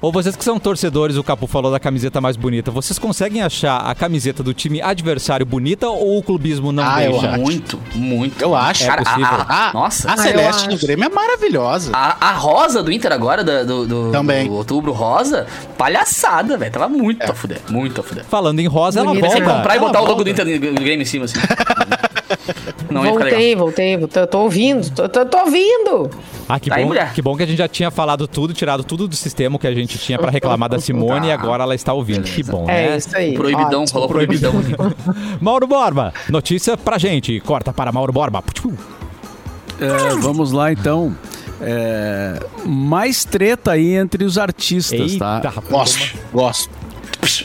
Ou vocês que são torcedores, o Capu falou da camiseta mais bonita. Vocês conseguem achar a camiseta do time adversário bonita ou o clubismo não Ah, eu deixa? acho. Muito, muito. Eu acho. É possível. a- a- Ah, nossa. A eu Celeste do. Grêmio é maravilhosa. A, a rosa do Inter agora, do, do, Também. do outubro rosa, palhaçada, velho. Tava muito É. a fuder, muito a fuder. Falando em rosa, ela Bonita. volta. Sem comprar e ela botar o logo volta. do Inter no Grêmio em cima, assim. *laughs* Não voltei, voltei, voltei. Eu tô ouvindo, tô, tô, tô ouvindo. Ah, que Tá aí, bom, mulher. que bom que a gente já tinha falado tudo, tirado tudo do sistema que a gente tinha pra reclamar da Simone e agora ela está ouvindo. Que bom, É né? isso aí. Proibidão, ótimo. rolou proibidão. *laughs* Mauro Borba, notícia pra gente. Corta para Mauro Borba. É, vamos lá então. É, mais treta aí entre os artistas, Eita, tá? rapaz. Gosto, gosto.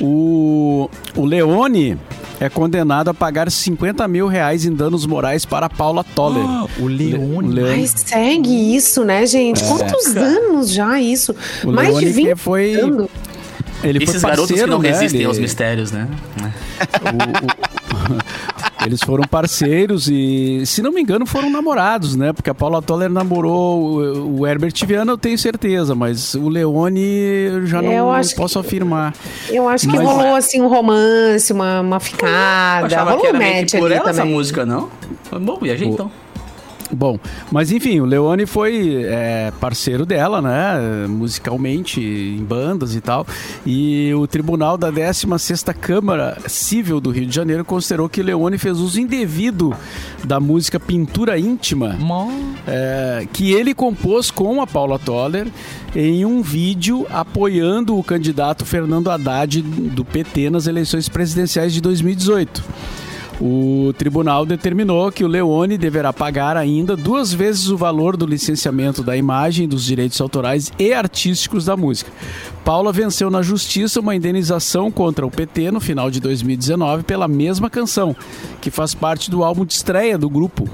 O, o Leone é condenado a pagar 50 mil reais em danos morais para Paula Toller. *gasps* o Leone. Le- Ai, segue isso, né, gente? Quantos anos já isso? O Mais de Leone 20 que foi- anos. Ele Esses foi garotos que parceiro, não né? resistem Ele- aos mistérios, né? *laughs* Eles foram parceiros e, se não me engano, foram namorados, né? Porque a Paula Toller namorou o, o Herbert Viana, eu tenho certeza, mas o Leone eu já não, Eu não acho que- posso afirmar. Eu acho que Mas- rolou assim um romance, uma, uma ficada. achava rolou que era meio match que por ela essa também. música, não? Bom, viajei então. Bom, mas enfim, o Leone foi é, parceiro dela, né? Musicalmente, em bandas e tal. E o tribunal da 16ª Câmara Civil do Rio de Janeiro considerou que Leone fez uso indevido da música Pintura Íntima, é, que ele compôs com a Paula Toller em um vídeo apoiando o candidato Fernando Haddad do PT nas eleições presidenciais de 2018. O tribunal determinou que o Leone deverá pagar ainda duas vezes o valor do licenciamento da imagem, dos direitos autorais e artísticos da música. Paula venceu na justiça uma indenização contra o PT no final de 2019 pela mesma canção, que faz parte do álbum de estreia do grupo,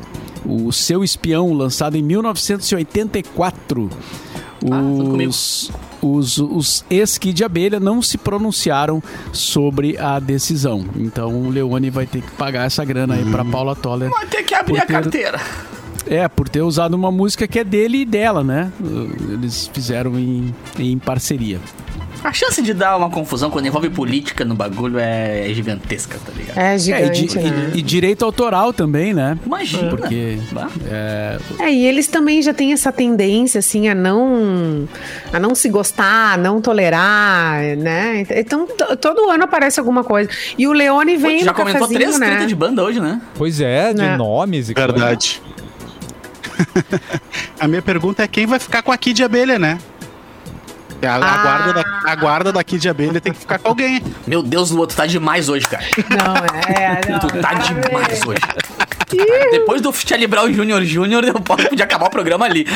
o Seu Espião, lançado em 1984. Ah. Os, os, os ex-Kid de Abelha não se pronunciaram sobre a decisão. Então o Leone vai ter que pagar essa grana aí pra Paula Toller. Vai ter que abrir a Porque- carteira. É, por ter usado uma música que é dele e dela, né? Eles fizeram em, em parceria. A chance de dar uma confusão quando envolve política no bagulho é gigantesca, tá ligado? É É, e, gigante, di- né? e- e direito autoral também, né? Imagina. Porque é, É, e eles também já têm essa tendência, assim, a não, a não se gostar, a não tolerar, né? Então, todo ano aparece alguma coisa. E o Leone vem Pô, já no comentou três né? de banda hoje, né? Pois é, de Né? nomes e coisa. Verdade. *laughs* a minha pergunta é quem vai ficar com a Kid Abelha, né? A, a Ah. guarda da, a guarda da Kid Abelha tem que ficar com alguém. Meu Deus, Lu, tu tá demais hoje, cara. Não, é, *laughs* não. Tu tá demais hoje. Cara, Depois do Charlie Brown Jr. Jr., eu posso podia acabar o programa ali. *laughs*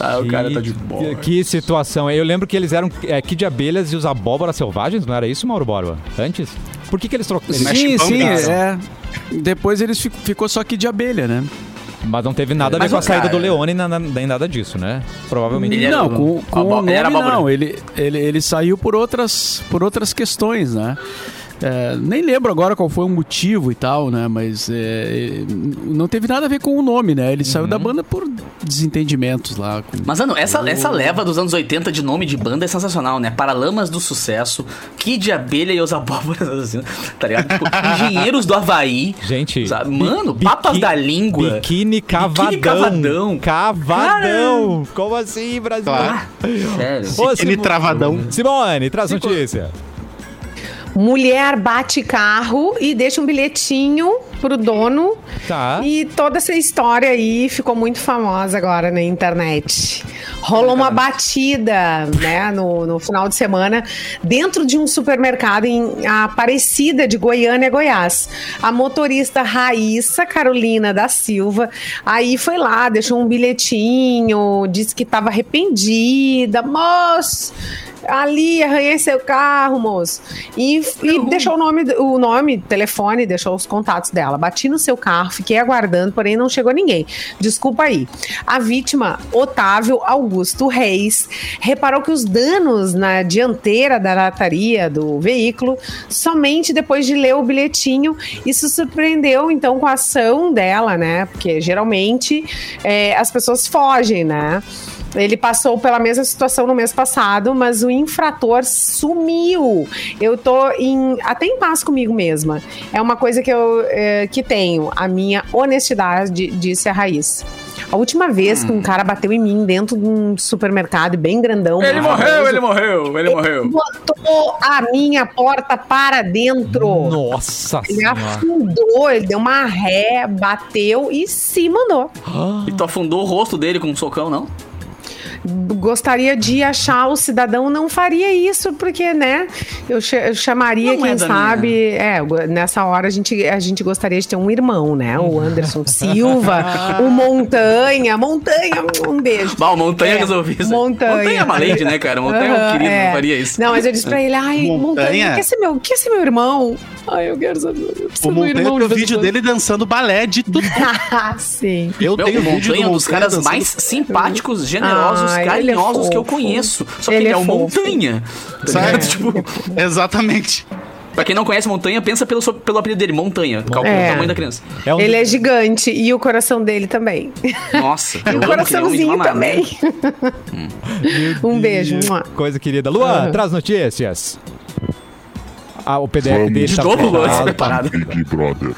ah, o cara tá de boa. Que, que situação. Eu lembro que eles eram é, Kid de Abelhas e os Abóboras Selvagens, não era isso, Mauro Borba? Antes? Por que, que eles trocaram? Sim, sim, cara. é. Depois eles fico- ficou só que de abelha, né? Mas não teve nada a ver Mas com a saída do Leone na- na- nem nada disso, né? Provavelmente. Ele era não, com, com o nome não. Ele, ele, ele saiu por outras, por outras questões, né? É, nem lembro agora qual foi o motivo e tal, né? Mas é, não teve nada a ver com o nome, né? Ele saiu da banda por desentendimentos lá. com- Mas, mano, essa, essa leva dos anos 80 de nome de banda é sensacional, né? Paralamas do Sucesso, Kid Abelha e os Abóboras, *laughs* assim, tá ligado? Tipo, Engenheiros do Havaí. Gente, Sabe? Mano, biqui- Papas da Língua. Biquíni cavadão. Biquíni cavadão. Cavadão. Como assim, Brasil? Claro. Sério. Ô, Aquele Simo- travadão. Simone, traz notícia. Mulher bate carro e deixa um bilhetinho pro dono. Tá. E toda essa história aí ficou muito famosa agora na internet. Rolou uma batida, né, no, no final de semana, dentro de um supermercado em Aparecida de Goiânia, Goiás. A motorista Raíssa Carolina da Silva, aí foi lá, deixou um bilhetinho, disse que estava arrependida. Moço, ali arranhei seu carro, moço. E, e deixou o nome, o nome, telefone, deixou os contatos dela. Bati no seu carro, fiquei aguardando, porém não chegou ninguém. Desculpa aí. A vítima, Otávio Augusto Reis, reparou que os danos na dianteira da lataria do veículo somente depois de ler o bilhetinho. Isso surpreendeu, então, com a ação dela, né? Porque geralmente é, as pessoas fogem, né? Ele passou pela mesma situação no mês passado, mas o infrator sumiu. Eu tô em, até em paz comigo mesma. É uma coisa que eu é, que tenho, a minha honestidade, disse a Raiz. A última vez que um cara bateu em mim dentro de um supermercado bem grandão. Ele morreu, ele morreu, ele morreu. botou a minha porta para dentro. Nossa Ele senhora. afundou, ele deu uma ré, bateu e se mandou. E tu afundou o rosto dele com um socão, não? Gostaria de achar o cidadão não faria isso, porque, né? Eu, cha- eu chamaria, Não é quem da sabe. É, eu- nessa hora a gente, a gente gostaria de ter um irmão, né? O *laughs* Anderson Silva, o Montanha. Montanha, um beijo. O Montanha É, resolveu isso. Montanha. Montanha é uma lady, né, cara? Montanha é um querido, é. não faria isso. Não, mas eu disse pra ele, ai, Montanha? Montanha, quer ser meu, quer ser meu irmão? Ai, eu quero ser, eu preciso O Montanha irmão tem o vídeo dele dançando balé de tudo. *laughs* Sim. Eu Meu, tenho o vídeo do Montanha é um dos Montanha caras dançando- mais simpáticos, generosos, É carinhosos que eu conheço. Só que Ele ele, é é. Montanha. Tá ligado? *laughs* Tipo, Exatamente. pra quem não conhece Montanha, pensa pelo, pelo apelido dele, Montanha. Calcula É. o tamanho da criança. É um Ele é gigante e o coração dele também. Nossa, *laughs* E o de coraçãozinho também. um beijo. Coisa querida. Luan, Uhum. traz notícias. Ah, o PDF Vamos. dele De tá novo, Luan, fechado. essa parada. Big Brother.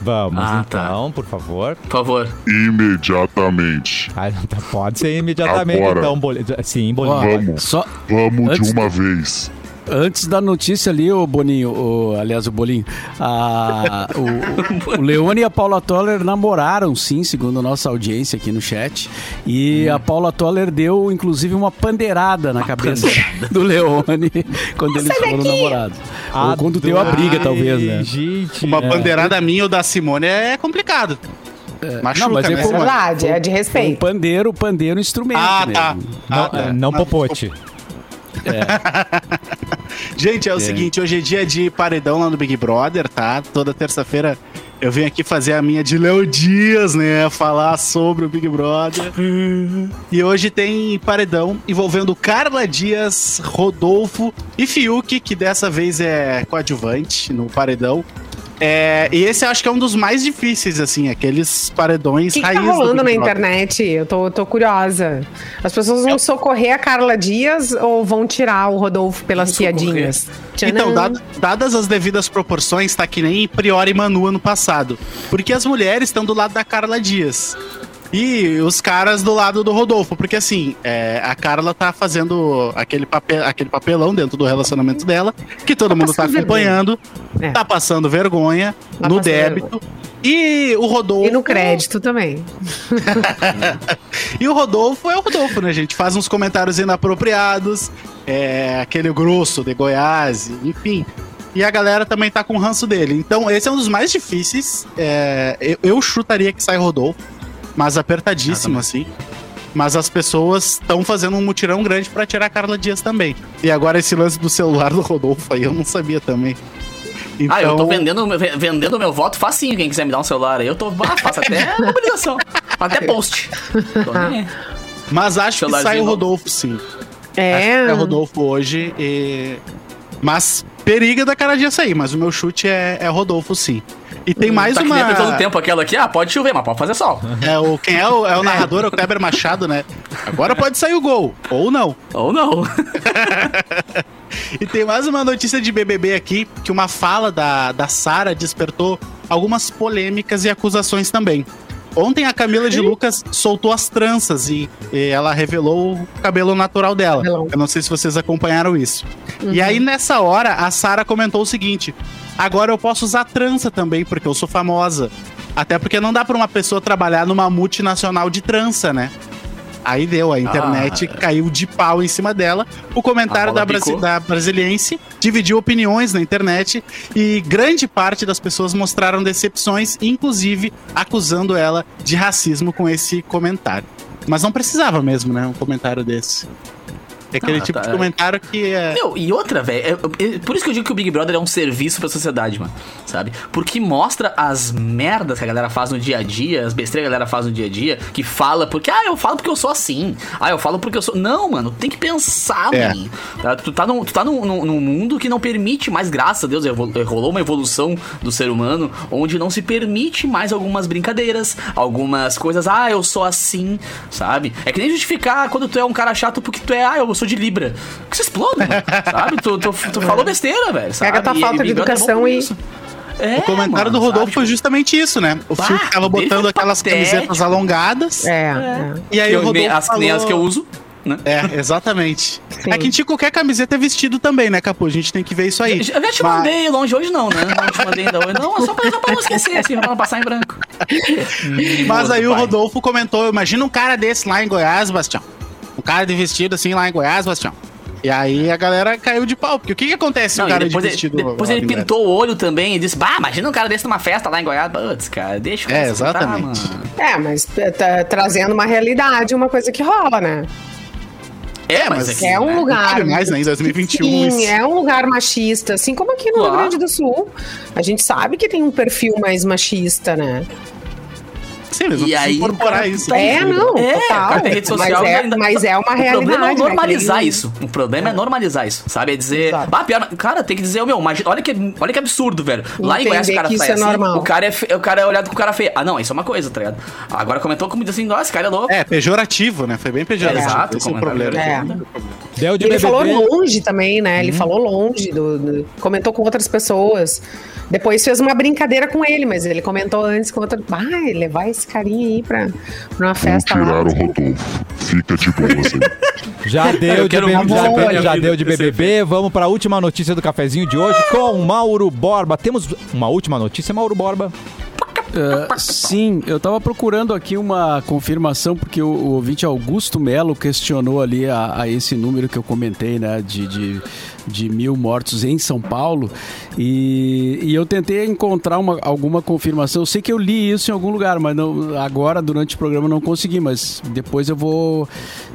Vamos, Ah, tá. então, por favor. Por favor. Imediatamente. Ah, tá, pode ser imediatamente, Agora. então. Boli... Sim, Ó, Bolinho. Vamos. só Vamos Antes- de uma vez. Antes da notícia ali, o Boninho, o, aliás, o Bolinho, a, o, o Leone e a Paula Toller namoraram, sim, segundo a nossa audiência aqui no chat. E Hum. a Paula Toller deu, inclusive, uma pandeirada na cabeça do Leone quando eles foram namorados. Ou quando deu a briga, talvez, né? Gente. Uma é. bandeirada minha ou da Simone é complicado. Machuca, Não, mas é né? Verdade, é de Foi um respeito. pandeiro, pandeiro instrumento Ah, mesmo. tá. Não, Ah, tá. é, não popote. *laughs* Gente, é o seguinte, hoje é dia de paredão lá no Big Brother, tá? Toda terça-feira eu venho aqui fazer a minha de Léo Dias, né? Falar sobre o Big Brother. E hoje tem paredão envolvendo Carla Dias, Rodolfo e Fiuk, que dessa vez é coadjuvante no paredão. É, e esse eu acho que é um dos mais difíceis, assim, aqueles O paredões que, que tá raiz do rolando na internet? Eu tô, tô curiosa. As pessoas vão socorrer a Carla Dias ou vão tirar o Rodolfo pelas piadinhas? Então, dado- dadas as devidas proporções, tá que nem Priori e Manu ano passado. Porque as mulheres estão do lado da Carla Dias. E os caras do lado do Rodolfo. Porque assim, é, a Carla tá fazendo aquele, papel, aquele papelão dentro do relacionamento dela, que todo mundo tá acompanhando, É. tá passando vergonha Tá no passando débito. E o Rodolfo. E no crédito também. *laughs* E o Rodolfo é o Rodolfo, né, gente? Faz uns comentários inapropriados, é, aquele grosso de Goiás, enfim. E a galera também tá com o ranço dele. Então, esse é um dos mais difíceis. É, eu, eu chutaria que sai Rodolfo, mas apertadíssimo, assim. Mas as pessoas estão fazendo um mutirão grande pra tirar a Carla Dias também. E agora esse lance do celular do Rodolfo aí, eu não sabia também. Então, Ah, eu tô vendendo, ve- vendendo meu voto facinho. Quem quiser me dar um celular aí, eu tô. Ah, faço até *laughs* mobilização. Até post. Mas acho que sai o. Rodolfo, sim. É. Acho que é Rodolfo hoje. e- Mas periga da cara de sair, mas o meu chute é, é Rodolfo, sim. E tem mais Tá que uma. nem a previsão do tempo aquela aqui. Ah, pode chover, mas pode fazer sol. *laughs* É o, quem é o, é o narrador, é o Kleber Machado, né? Agora pode sair o gol, ou não. *laughs* Ou não. E tem mais uma notícia de BBB aqui, que uma fala da, da Sara despertou algumas polêmicas e acusações também. Ontem a Camila de Lucas soltou as tranças e, e ela revelou o cabelo natural dela. Eu não sei se vocês acompanharam isso. E aí nessa hora a Sara comentou o seguinte: agora eu posso usar trança também porque eu sou famosa. Até porque não dá pra uma pessoa trabalhar numa multinacional de trança, né? Aí deu, a internet caiu de pau em cima dela. O comentário da, Brasi picou. da Brasiliense dividiu opiniões na internet e grande parte das pessoas mostraram decepções, inclusive acusando ela de racismo com esse comentário. Mas não precisava mesmo, né? Um comentário desse. É aquele Ah, tipo tá. de comentário que é. Meu, e outra, velho, é- é- por isso que eu digo que o Big Brother é um serviço pra sociedade, mano, sabe? Porque mostra as merdas que a galera faz no dia a dia, as besteiras que a galera faz no dia a dia, que fala porque, ah, eu falo porque eu sou assim, ah, eu falo porque eu sou. Não, mano, tem que pensar, É. mano. Tá? Tu tá, num, tu tá num, num- num mundo que não permite mais, graças a Deus, rolou uma evolução do ser humano, onde não se permite mais algumas brincadeiras, algumas coisas, ah, eu sou assim, sabe? É que nem justificar quando tu é um cara chato porque tu é, ah, eu sou de Libra. Que se exploda, mano, sabe? Tu, tu, tu falou besteira, velho. sabe? Pega tua falta e de é educação e-. É, O comentário mano, do Rodolfo sabe? foi justamente isso, né? O Bah, tava botando aquelas patético. camisetas alongadas. É, é. E aí Eu- o Rodolfo. as, falou... que eu uso, né? É, exatamente. Sim. É que de qualquer camiseta é vestido também, né, Capu? A gente tem que ver isso aí. Eu já te Mas- mandei longe hoje não, né? Não te mandei ainda hoje. Não, é só pra, só pra não esquecer, assim, pra não passar em branco. Mas aí o. Rodolfo comentou: imagina um cara desse lá em Goiás, Bastião. Um cara de vestido assim lá em Goiás, Bastião. E aí a galera caiu de pau. Porque o que, que acontece se o cara depois, de ele, vestido. depois ele em Goiás? pintou o olho também e disse: Bah, imagina um cara desse numa festa lá em Goiás. Putz, cara, deixa o É, exatamente. mano. É, mas tá trazendo uma realidade, uma coisa que rola, né? É, mas, mas aqui, É um né? lugar. mais, né, em 2021 Sim, isso. é um lugar machista, assim como aqui no Claro. Rio Grande do Sul. A gente sabe que tem um perfil mais machista, né? Sim, não E aí, incorporar isso. tá né? É, não, É, total. cara, rede social mas, é, ainda- mas é uma O problema é realidade. né, normalizar nem- isso. O problema é normalizar isso, sabe? É dizer. Exato. Ah, pior, cara, tem que dizer, meu, imagina, olha que, olha que absurdo, velho. Lá em Goiás o cara sai isso é assim, normal. o cara é, fe- o cara é olhado com o cara feio. Ah, não, isso é uma coisa, tá ligado? Agora comentou como diz assim, nossa, esse cara é louco. É, pejorativo, né? Foi bem pejorativo. Exato, Esse é o problema. É. Deu de Ele BBB. falou longe também, né? Ele falou longe, do, do- comentou com outras pessoas. Depois fez uma brincadeira com ele, mas ele comentou antes com outra. Vai, levar esse carinha aí pra, pra uma Vou festa lá. tirar o Rodolfo. Fica de boas *laughs* aí. Já deu, Eu de, BBB, já, a já deu de BBB. Vamos para a última notícia do cafezinho de hoje com Mauro Borba. Temos uma última notícia, Mauro Borba. Ah, sim, eu tava procurando aqui uma confirmação, porque o, o ouvinte Augusto Melo questionou ali a, a esse número que eu comentei, né, de, de, de mil mortos em São Paulo, e, e eu tentei encontrar uma, alguma confirmação. Eu sei que eu li isso em algum lugar, mas não, agora, durante o programa, não consegui, mas depois eu vou,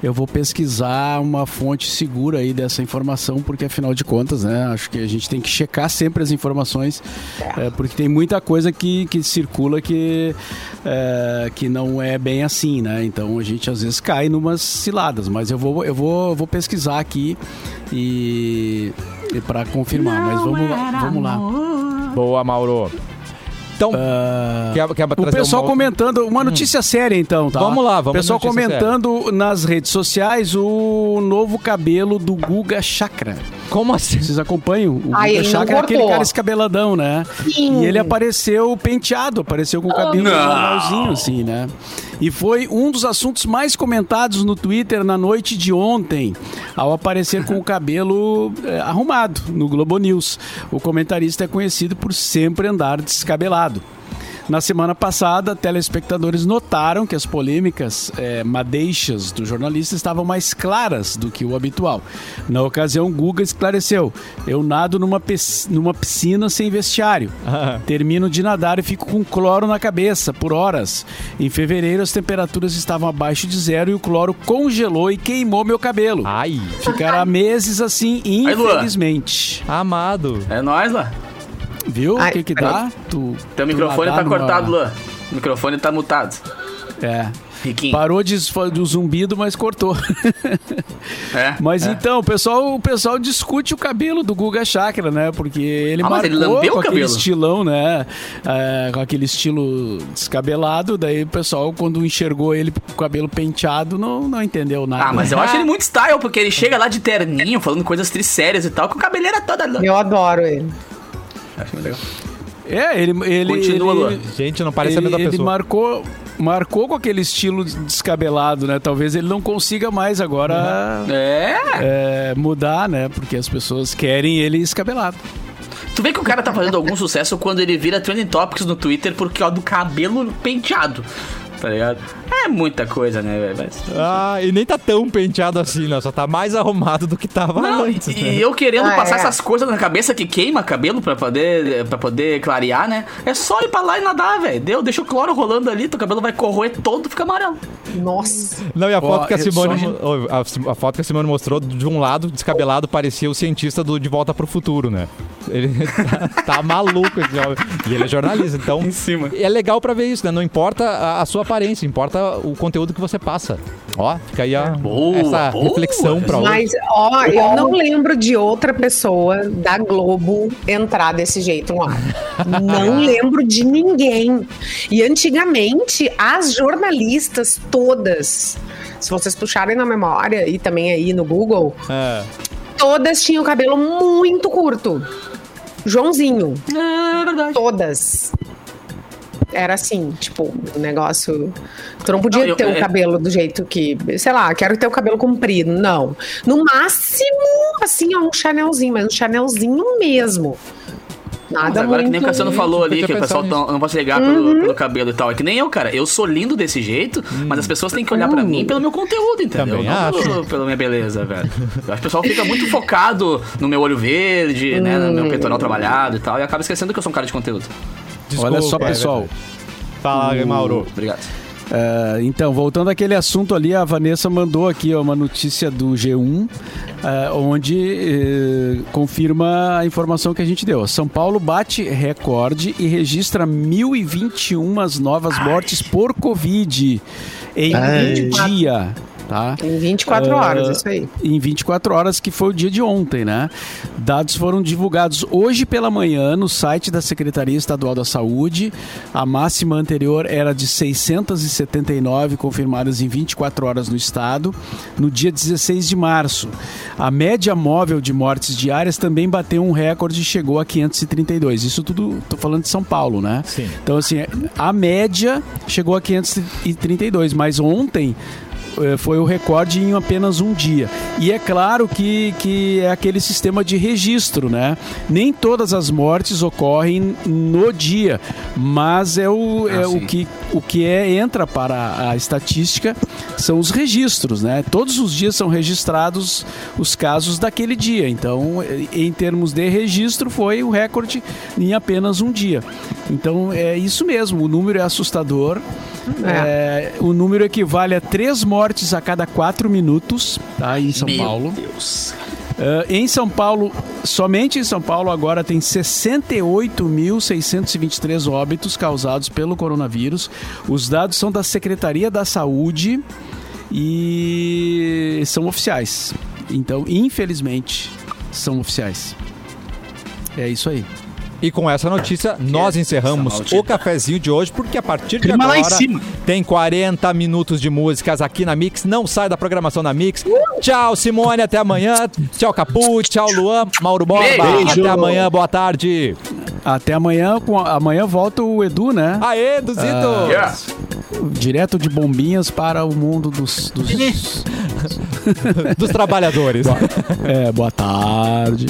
eu vou pesquisar uma fonte segura aí dessa informação, porque afinal de contas, né, acho que a gente tem que checar sempre as informações, é, porque tem muita coisa que, que circula que, é, que não é bem assim, né? Então a gente às vezes cai numas ciladas, mas eu vou, eu vou, vou pesquisar aqui e, e para confirmar, mas vamos lá, vamos lá. Boa, Mauro. Então, quer, quer O pessoal uma... comentando, uma notícia séria então, tá? Vamos lá, vamos O pessoal comentando nas redes sociais o novo cabelo do Guga Chakra. Como assim? Vocês acompanham? O Ah, Guga não Chakra é aquele cara escabeladão, né? Sim. E ele apareceu penteado, apareceu com o cabelo Não. normalzinho, assim, né? E foi um dos assuntos mais comentados no Twitter na noite de ontem, ao aparecer com o *laughs* cabelo eh, arrumado no Globo News. O comentarista é conhecido por sempre andar descabelado. Na semana passada, telespectadores notaram que as polêmicas eh, madeixas do jornalista estavam mais claras do que o habitual. Na ocasião, Guga esclareceu: Eu nado numa, numa piscina sem vestiário. Termino de nadar e fico com cloro na cabeça por horas. Em fevereiro, as temperaturas estavam abaixo de zero e o cloro congelou e queimou meu cabelo. Ai, Ficará meses assim, infelizmente. amado. É nóis, lá. Viu o que que dá? Tu, Teu tu microfone tá numa- cortado, Luan. O microfone tá mutado. É. Riquinho. Parou de, do zumbido, mas cortou. *laughs* É, Mas é. então, o pessoal, o pessoal discute o cabelo do Guga Chakra, né? Porque ele Ah, mas marcou ele lambeu com o aquele cabelo. estilão, né? É, com aquele estilo descabelado. Daí o pessoal, quando enxergou ele com o cabelo penteado, não, não entendeu nada. Ah, mas eu acho ele muito style, porque ele chega lá de terninho, falando coisas trissérias e tal, com a cabeleira toda. Eu adoro ele. Acho muito legal. É, ele... ele Continua, ele. Gente, não parece ele, a mesma ele pessoa. marcou, marcou com aquele estilo descabelado, né? Talvez ele não consiga mais agora É. é, mudar, né? Porque as pessoas querem ele escabelado. Tu vê que o cara tá fazendo algum sucesso quando ele vira trending topics no Twitter por causa do cabelo penteado. Tá ligado? É muita coisa, né, velho? Mas- Ah, e nem tá tão penteado assim, né? Só tá mais arrumado do que tava Não, e, antes. né? e eu querendo Ah, passar é. essas coisas na cabeça que queima cabelo pra poder, pra poder clarear, né? É só ir pra lá e nadar, velho. Deu, deixa o cloro rolando ali, teu cabelo vai corroer todo, fica amarelo. Nossa. Não, e a foto que a Simone. só- A, a foto que a Simone mostrou, de um lado, descabelado, parecia o cientista do De Volta pro Futuro, né? Ele *laughs* tá, tá maluco esse homem. E ele é jornalista, então. Em cima. É legal pra ver isso, né? Não importa a, a sua aparência, importa o conteúdo que você passa. Ó, fica aí a, Boa, essa boa. reflexão pra hoje. Mas, ó, eu não lembro de outra pessoa da Globo entrar desse jeito lá. Não *laughs* lembro de ninguém. E antigamente, as jornalistas todas, se vocês puxarem na memória e também aí no Google, É. todas tinham cabelo muito curto. Joãozinho. É verdade. Todas. Era assim, tipo, um negócio. Tu não podia Não, eu- ter o é- cabelo do jeito que. Sei lá, quero ter o cabelo comprido. Não. No máximo, assim, ó, um chanelzinho, mas um chanelzinho mesmo. Nada Mas agora que nem o Cassiano falou ali, que o pessoal pensado não, pode ligar pelo, pelo cabelo e tal. É que nem eu, cara. Eu sou lindo desse jeito, mas as pessoas têm que olhar pra mim pelo meu conteúdo, entendeu? Também não acho. pelo, pela minha beleza, velho. Eu acho que o pessoal fica muito focado no meu olho verde, né? No meu peitoral trabalhado e tal, e acaba esquecendo que eu sou um cara de conteúdo. Olha só, Desculpa, é pessoal. Fala, Mauro. Obrigado. É, então, voltando àquele assunto ali, a Vanessa mandou aqui ó, uma notícia do G1, é, onde eh, confirma a informação que a gente deu. São Paulo bate recorde e registra 1.021 novas mortes por Covid em Ai. um dia. Tá? Em 24 Ah, horas, isso aí. Em 24 horas, que foi o dia de ontem, né? Dados foram divulgados hoje pela manhã no site da Secretaria Estadual da Saúde. A máxima anterior era de 679 confirmadas em 24 horas no estado, no dia 16 de março. A média móvel de mortes diárias também bateu um recorde e chegou a 532. Isso tudo, tô falando de São Paulo, né? Sim. Então, assim, a média chegou a 532, mas ontem foi o recorde em apenas um dia. E é claro que, que é aquele sistema de registro, né? Nem todas as mortes ocorrem no dia, mas é o, é Ah, o sim. que, o que é, entra para a estatística são os registros, né? Todos os dias são registrados os casos daquele dia. Então, em termos de registro, foi o recorde em apenas um dia. Então, é isso mesmo, o número é assustador. É, o número equivale a três mortes a cada quatro minutos, tá? Em São Meu Paulo. Deus. Eh, em São Paulo, somente em São Paulo agora tem 68.623 óbitos causados pelo coronavírus. Os dados são da Secretaria da Saúde e são oficiais. Então, infelizmente, são oficiais. É isso aí. E com essa notícia, nós encerramos o cafezinho de hoje, porque a partir de Clima agora cima. tem 40 minutos de músicas aqui na Mix. Não sai da programação da Mix. Tchau, Simone, até amanhã. Tchau, Capu. Tchau, Luan. Mauro Borba. Beijo. Até amanhã, boa tarde. Até amanhã. Com amanhã volta o Edu, né? Aê, Duzito. Ah. Yeah. Direto de bombinhas para o mundo dos. dos... *laughs* Dos trabalhadores. é, boa tarde.